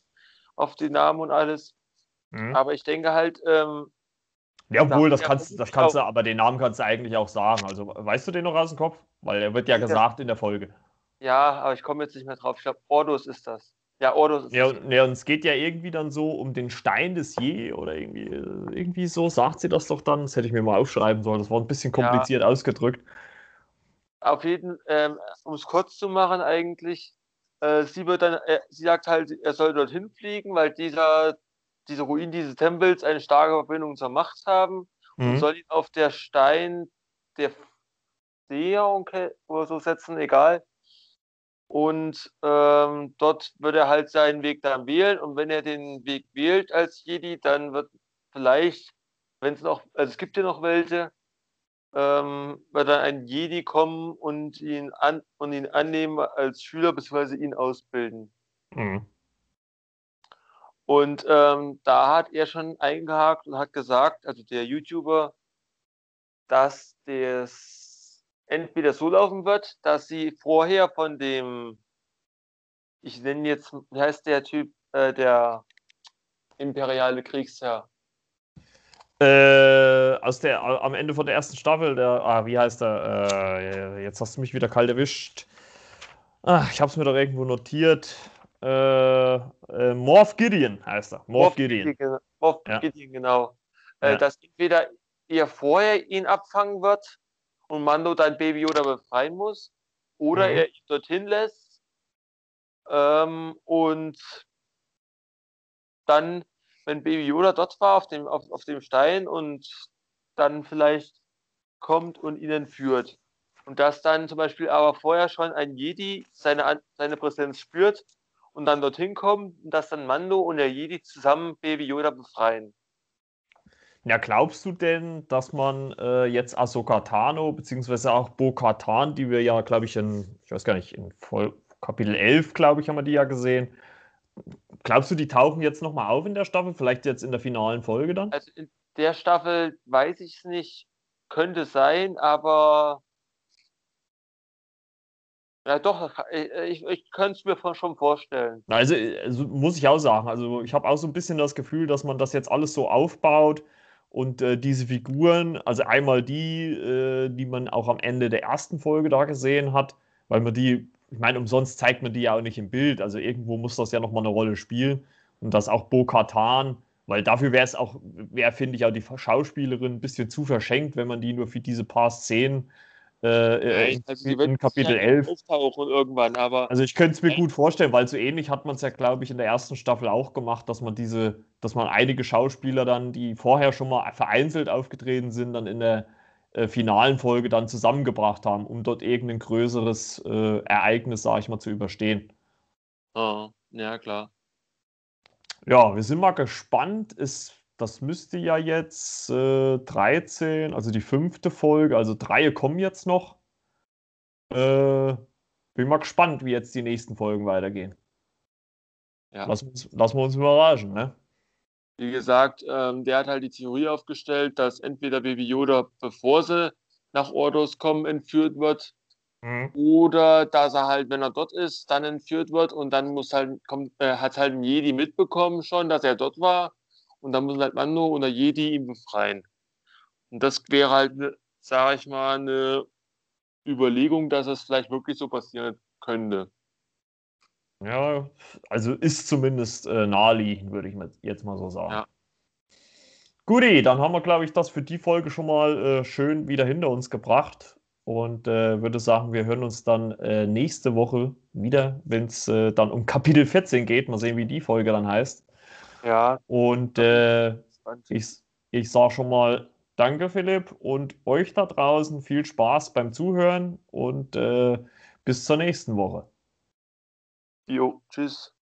auf die Namen und alles. Mhm. Aber ich denke halt. Ähm, ja, obwohl, das kannst, das kannst du, aber den Namen kannst du eigentlich auch sagen. Also, weißt du den noch aus dem Kopf? Weil er wird ja gesagt in der Folge. Ja, aber ich komme jetzt nicht mehr drauf. Ich glaube, Ordus ist das. Ja, Ordus ist ja, das. Ja, und es geht ja irgendwie dann so um den Stein des Je oder irgendwie, irgendwie so sagt sie das doch dann. Das hätte ich mir mal aufschreiben sollen. Das war ein bisschen kompliziert ja. ausgedrückt. Auf jeden ähm, um es kurz zu machen, eigentlich, äh, sie wird dann, äh, sie sagt halt, er soll dorthin fliegen, weil dieser diese Ruinen dieses Tempels eine starke Verbindung zur Macht haben mhm. und soll ihn auf der Stein der Seher oder so setzen, egal. Und ähm, dort wird er halt seinen Weg dann wählen. Und wenn er den Weg wählt als Jedi, dann wird vielleicht, wenn es noch, also es gibt ja noch welche, ähm, wird dann ein Jedi kommen und ihn, an, und ihn annehmen als Schüler, beziehungsweise ihn ausbilden. Mhm. Und ähm, da hat er schon eingehakt und hat gesagt, also der YouTuber, dass das entweder so laufen wird, dass sie vorher von dem, ich nenne jetzt, wie heißt der Typ, äh, der imperiale Kriegsherr? Äh, aus der, am Ende von der ersten Staffel, der, ah, wie heißt der? Äh, jetzt hast du mich wieder kalt erwischt. Ah, ich habe es mir doch irgendwo notiert. Äh, äh, Morph Gideon heißt er. Morph, Morph Gideon. Gideon. Morph ja. Gideon, genau. Äh, ja. Dass entweder er vorher ihn abfangen wird und Mando dein Baby Yoda befreien muss, oder mhm. er ihn dorthin lässt ähm, und dann, wenn Baby Yoda dort war, auf dem, auf, auf dem Stein und dann vielleicht kommt und ihn entführt. Und dass dann zum Beispiel aber vorher schon ein Jedi seine, seine Präsenz spürt und dann dorthin kommen, dass dann Mando und der Jedi zusammen Baby Yoda befreien. Ja, glaubst du denn, dass man äh, jetzt Ahsoka Tano, beziehungsweise auch Bo-Katan, die wir ja, glaube ich, in, ich weiß gar nicht, in Voll Kapitel 11, glaube ich, haben wir die ja gesehen. Glaubst du, die tauchen jetzt nochmal auf in der Staffel? Vielleicht jetzt in der finalen Folge dann? Also in der Staffel weiß ich es nicht. Könnte sein, aber ja, doch, ich, ich könnte es mir schon vorstellen. Also, also, muss ich auch sagen, also ich habe auch so ein bisschen das Gefühl, dass man das jetzt alles so aufbaut und äh, diese Figuren, also einmal die, äh, die man auch am Ende der ersten Folge da gesehen hat, weil man die, ich meine, umsonst zeigt man die ja auch nicht im Bild, also irgendwo muss das ja nochmal eine Rolle spielen. Und dass auch Bo-Katan Weil dafür wäre es auch, wäre, finde ich, auch die Schauspielerin ein bisschen zu verschenkt, wenn man die nur für diese paar Szenen äh, ja, also in, in Kapitel halt 11 auftauchen irgendwann, aber. Also ich könnte es mir gut vorstellen, weil so ähnlich hat man es ja, glaube ich, in der ersten Staffel auch gemacht, dass man diese, dass man einige Schauspieler dann, die vorher schon mal vereinzelt aufgetreten sind, dann in der äh, finalen Folge dann zusammengebracht haben, um dort irgendein größeres äh, Ereignis, sage ich mal, zu überstehen. Oh, ja, klar. Ja, wir sind mal gespannt. Es, das müsste ja jetzt äh, 13, also die fünfte Folge, also drei kommen jetzt noch. Äh, bin mal gespannt, wie jetzt die nächsten Folgen weitergehen. Ja. Lassen, lassen wir uns überraschen, ne? Wie gesagt, ähm, der hat halt die Theorie aufgestellt, dass entweder Baby Yoda, bevor sie nach Ordos kommen, entführt wird, mhm. oder dass er halt, wenn er dort ist, dann entführt wird und dann muss halt, kommt, äh, hat halt ein Jedi mitbekommen schon, dass er dort war und dann muss halt Mando oder Jedi ihn befreien. Und das wäre halt, ne, sage ich mal, eine Überlegung, dass es vielleicht wirklich so passieren könnte. Ja, also ist zumindest äh, naheliegend, würde ich jetzt mal so sagen. Ja. Guti, dann haben wir, glaube ich, das für die Folge schon mal äh, schön wieder hinter uns gebracht. Und äh, würde sagen, wir hören uns dann äh, nächste Woche wieder, wenn es äh, dann um Kapitel 14 geht. Mal sehen, wie die Folge dann heißt. Ja. Und äh, ich, ich sage schon mal Danke, Philipp, und euch da draußen viel Spaß beim Zuhören und bis zur nächsten Woche. Jo, tschüss.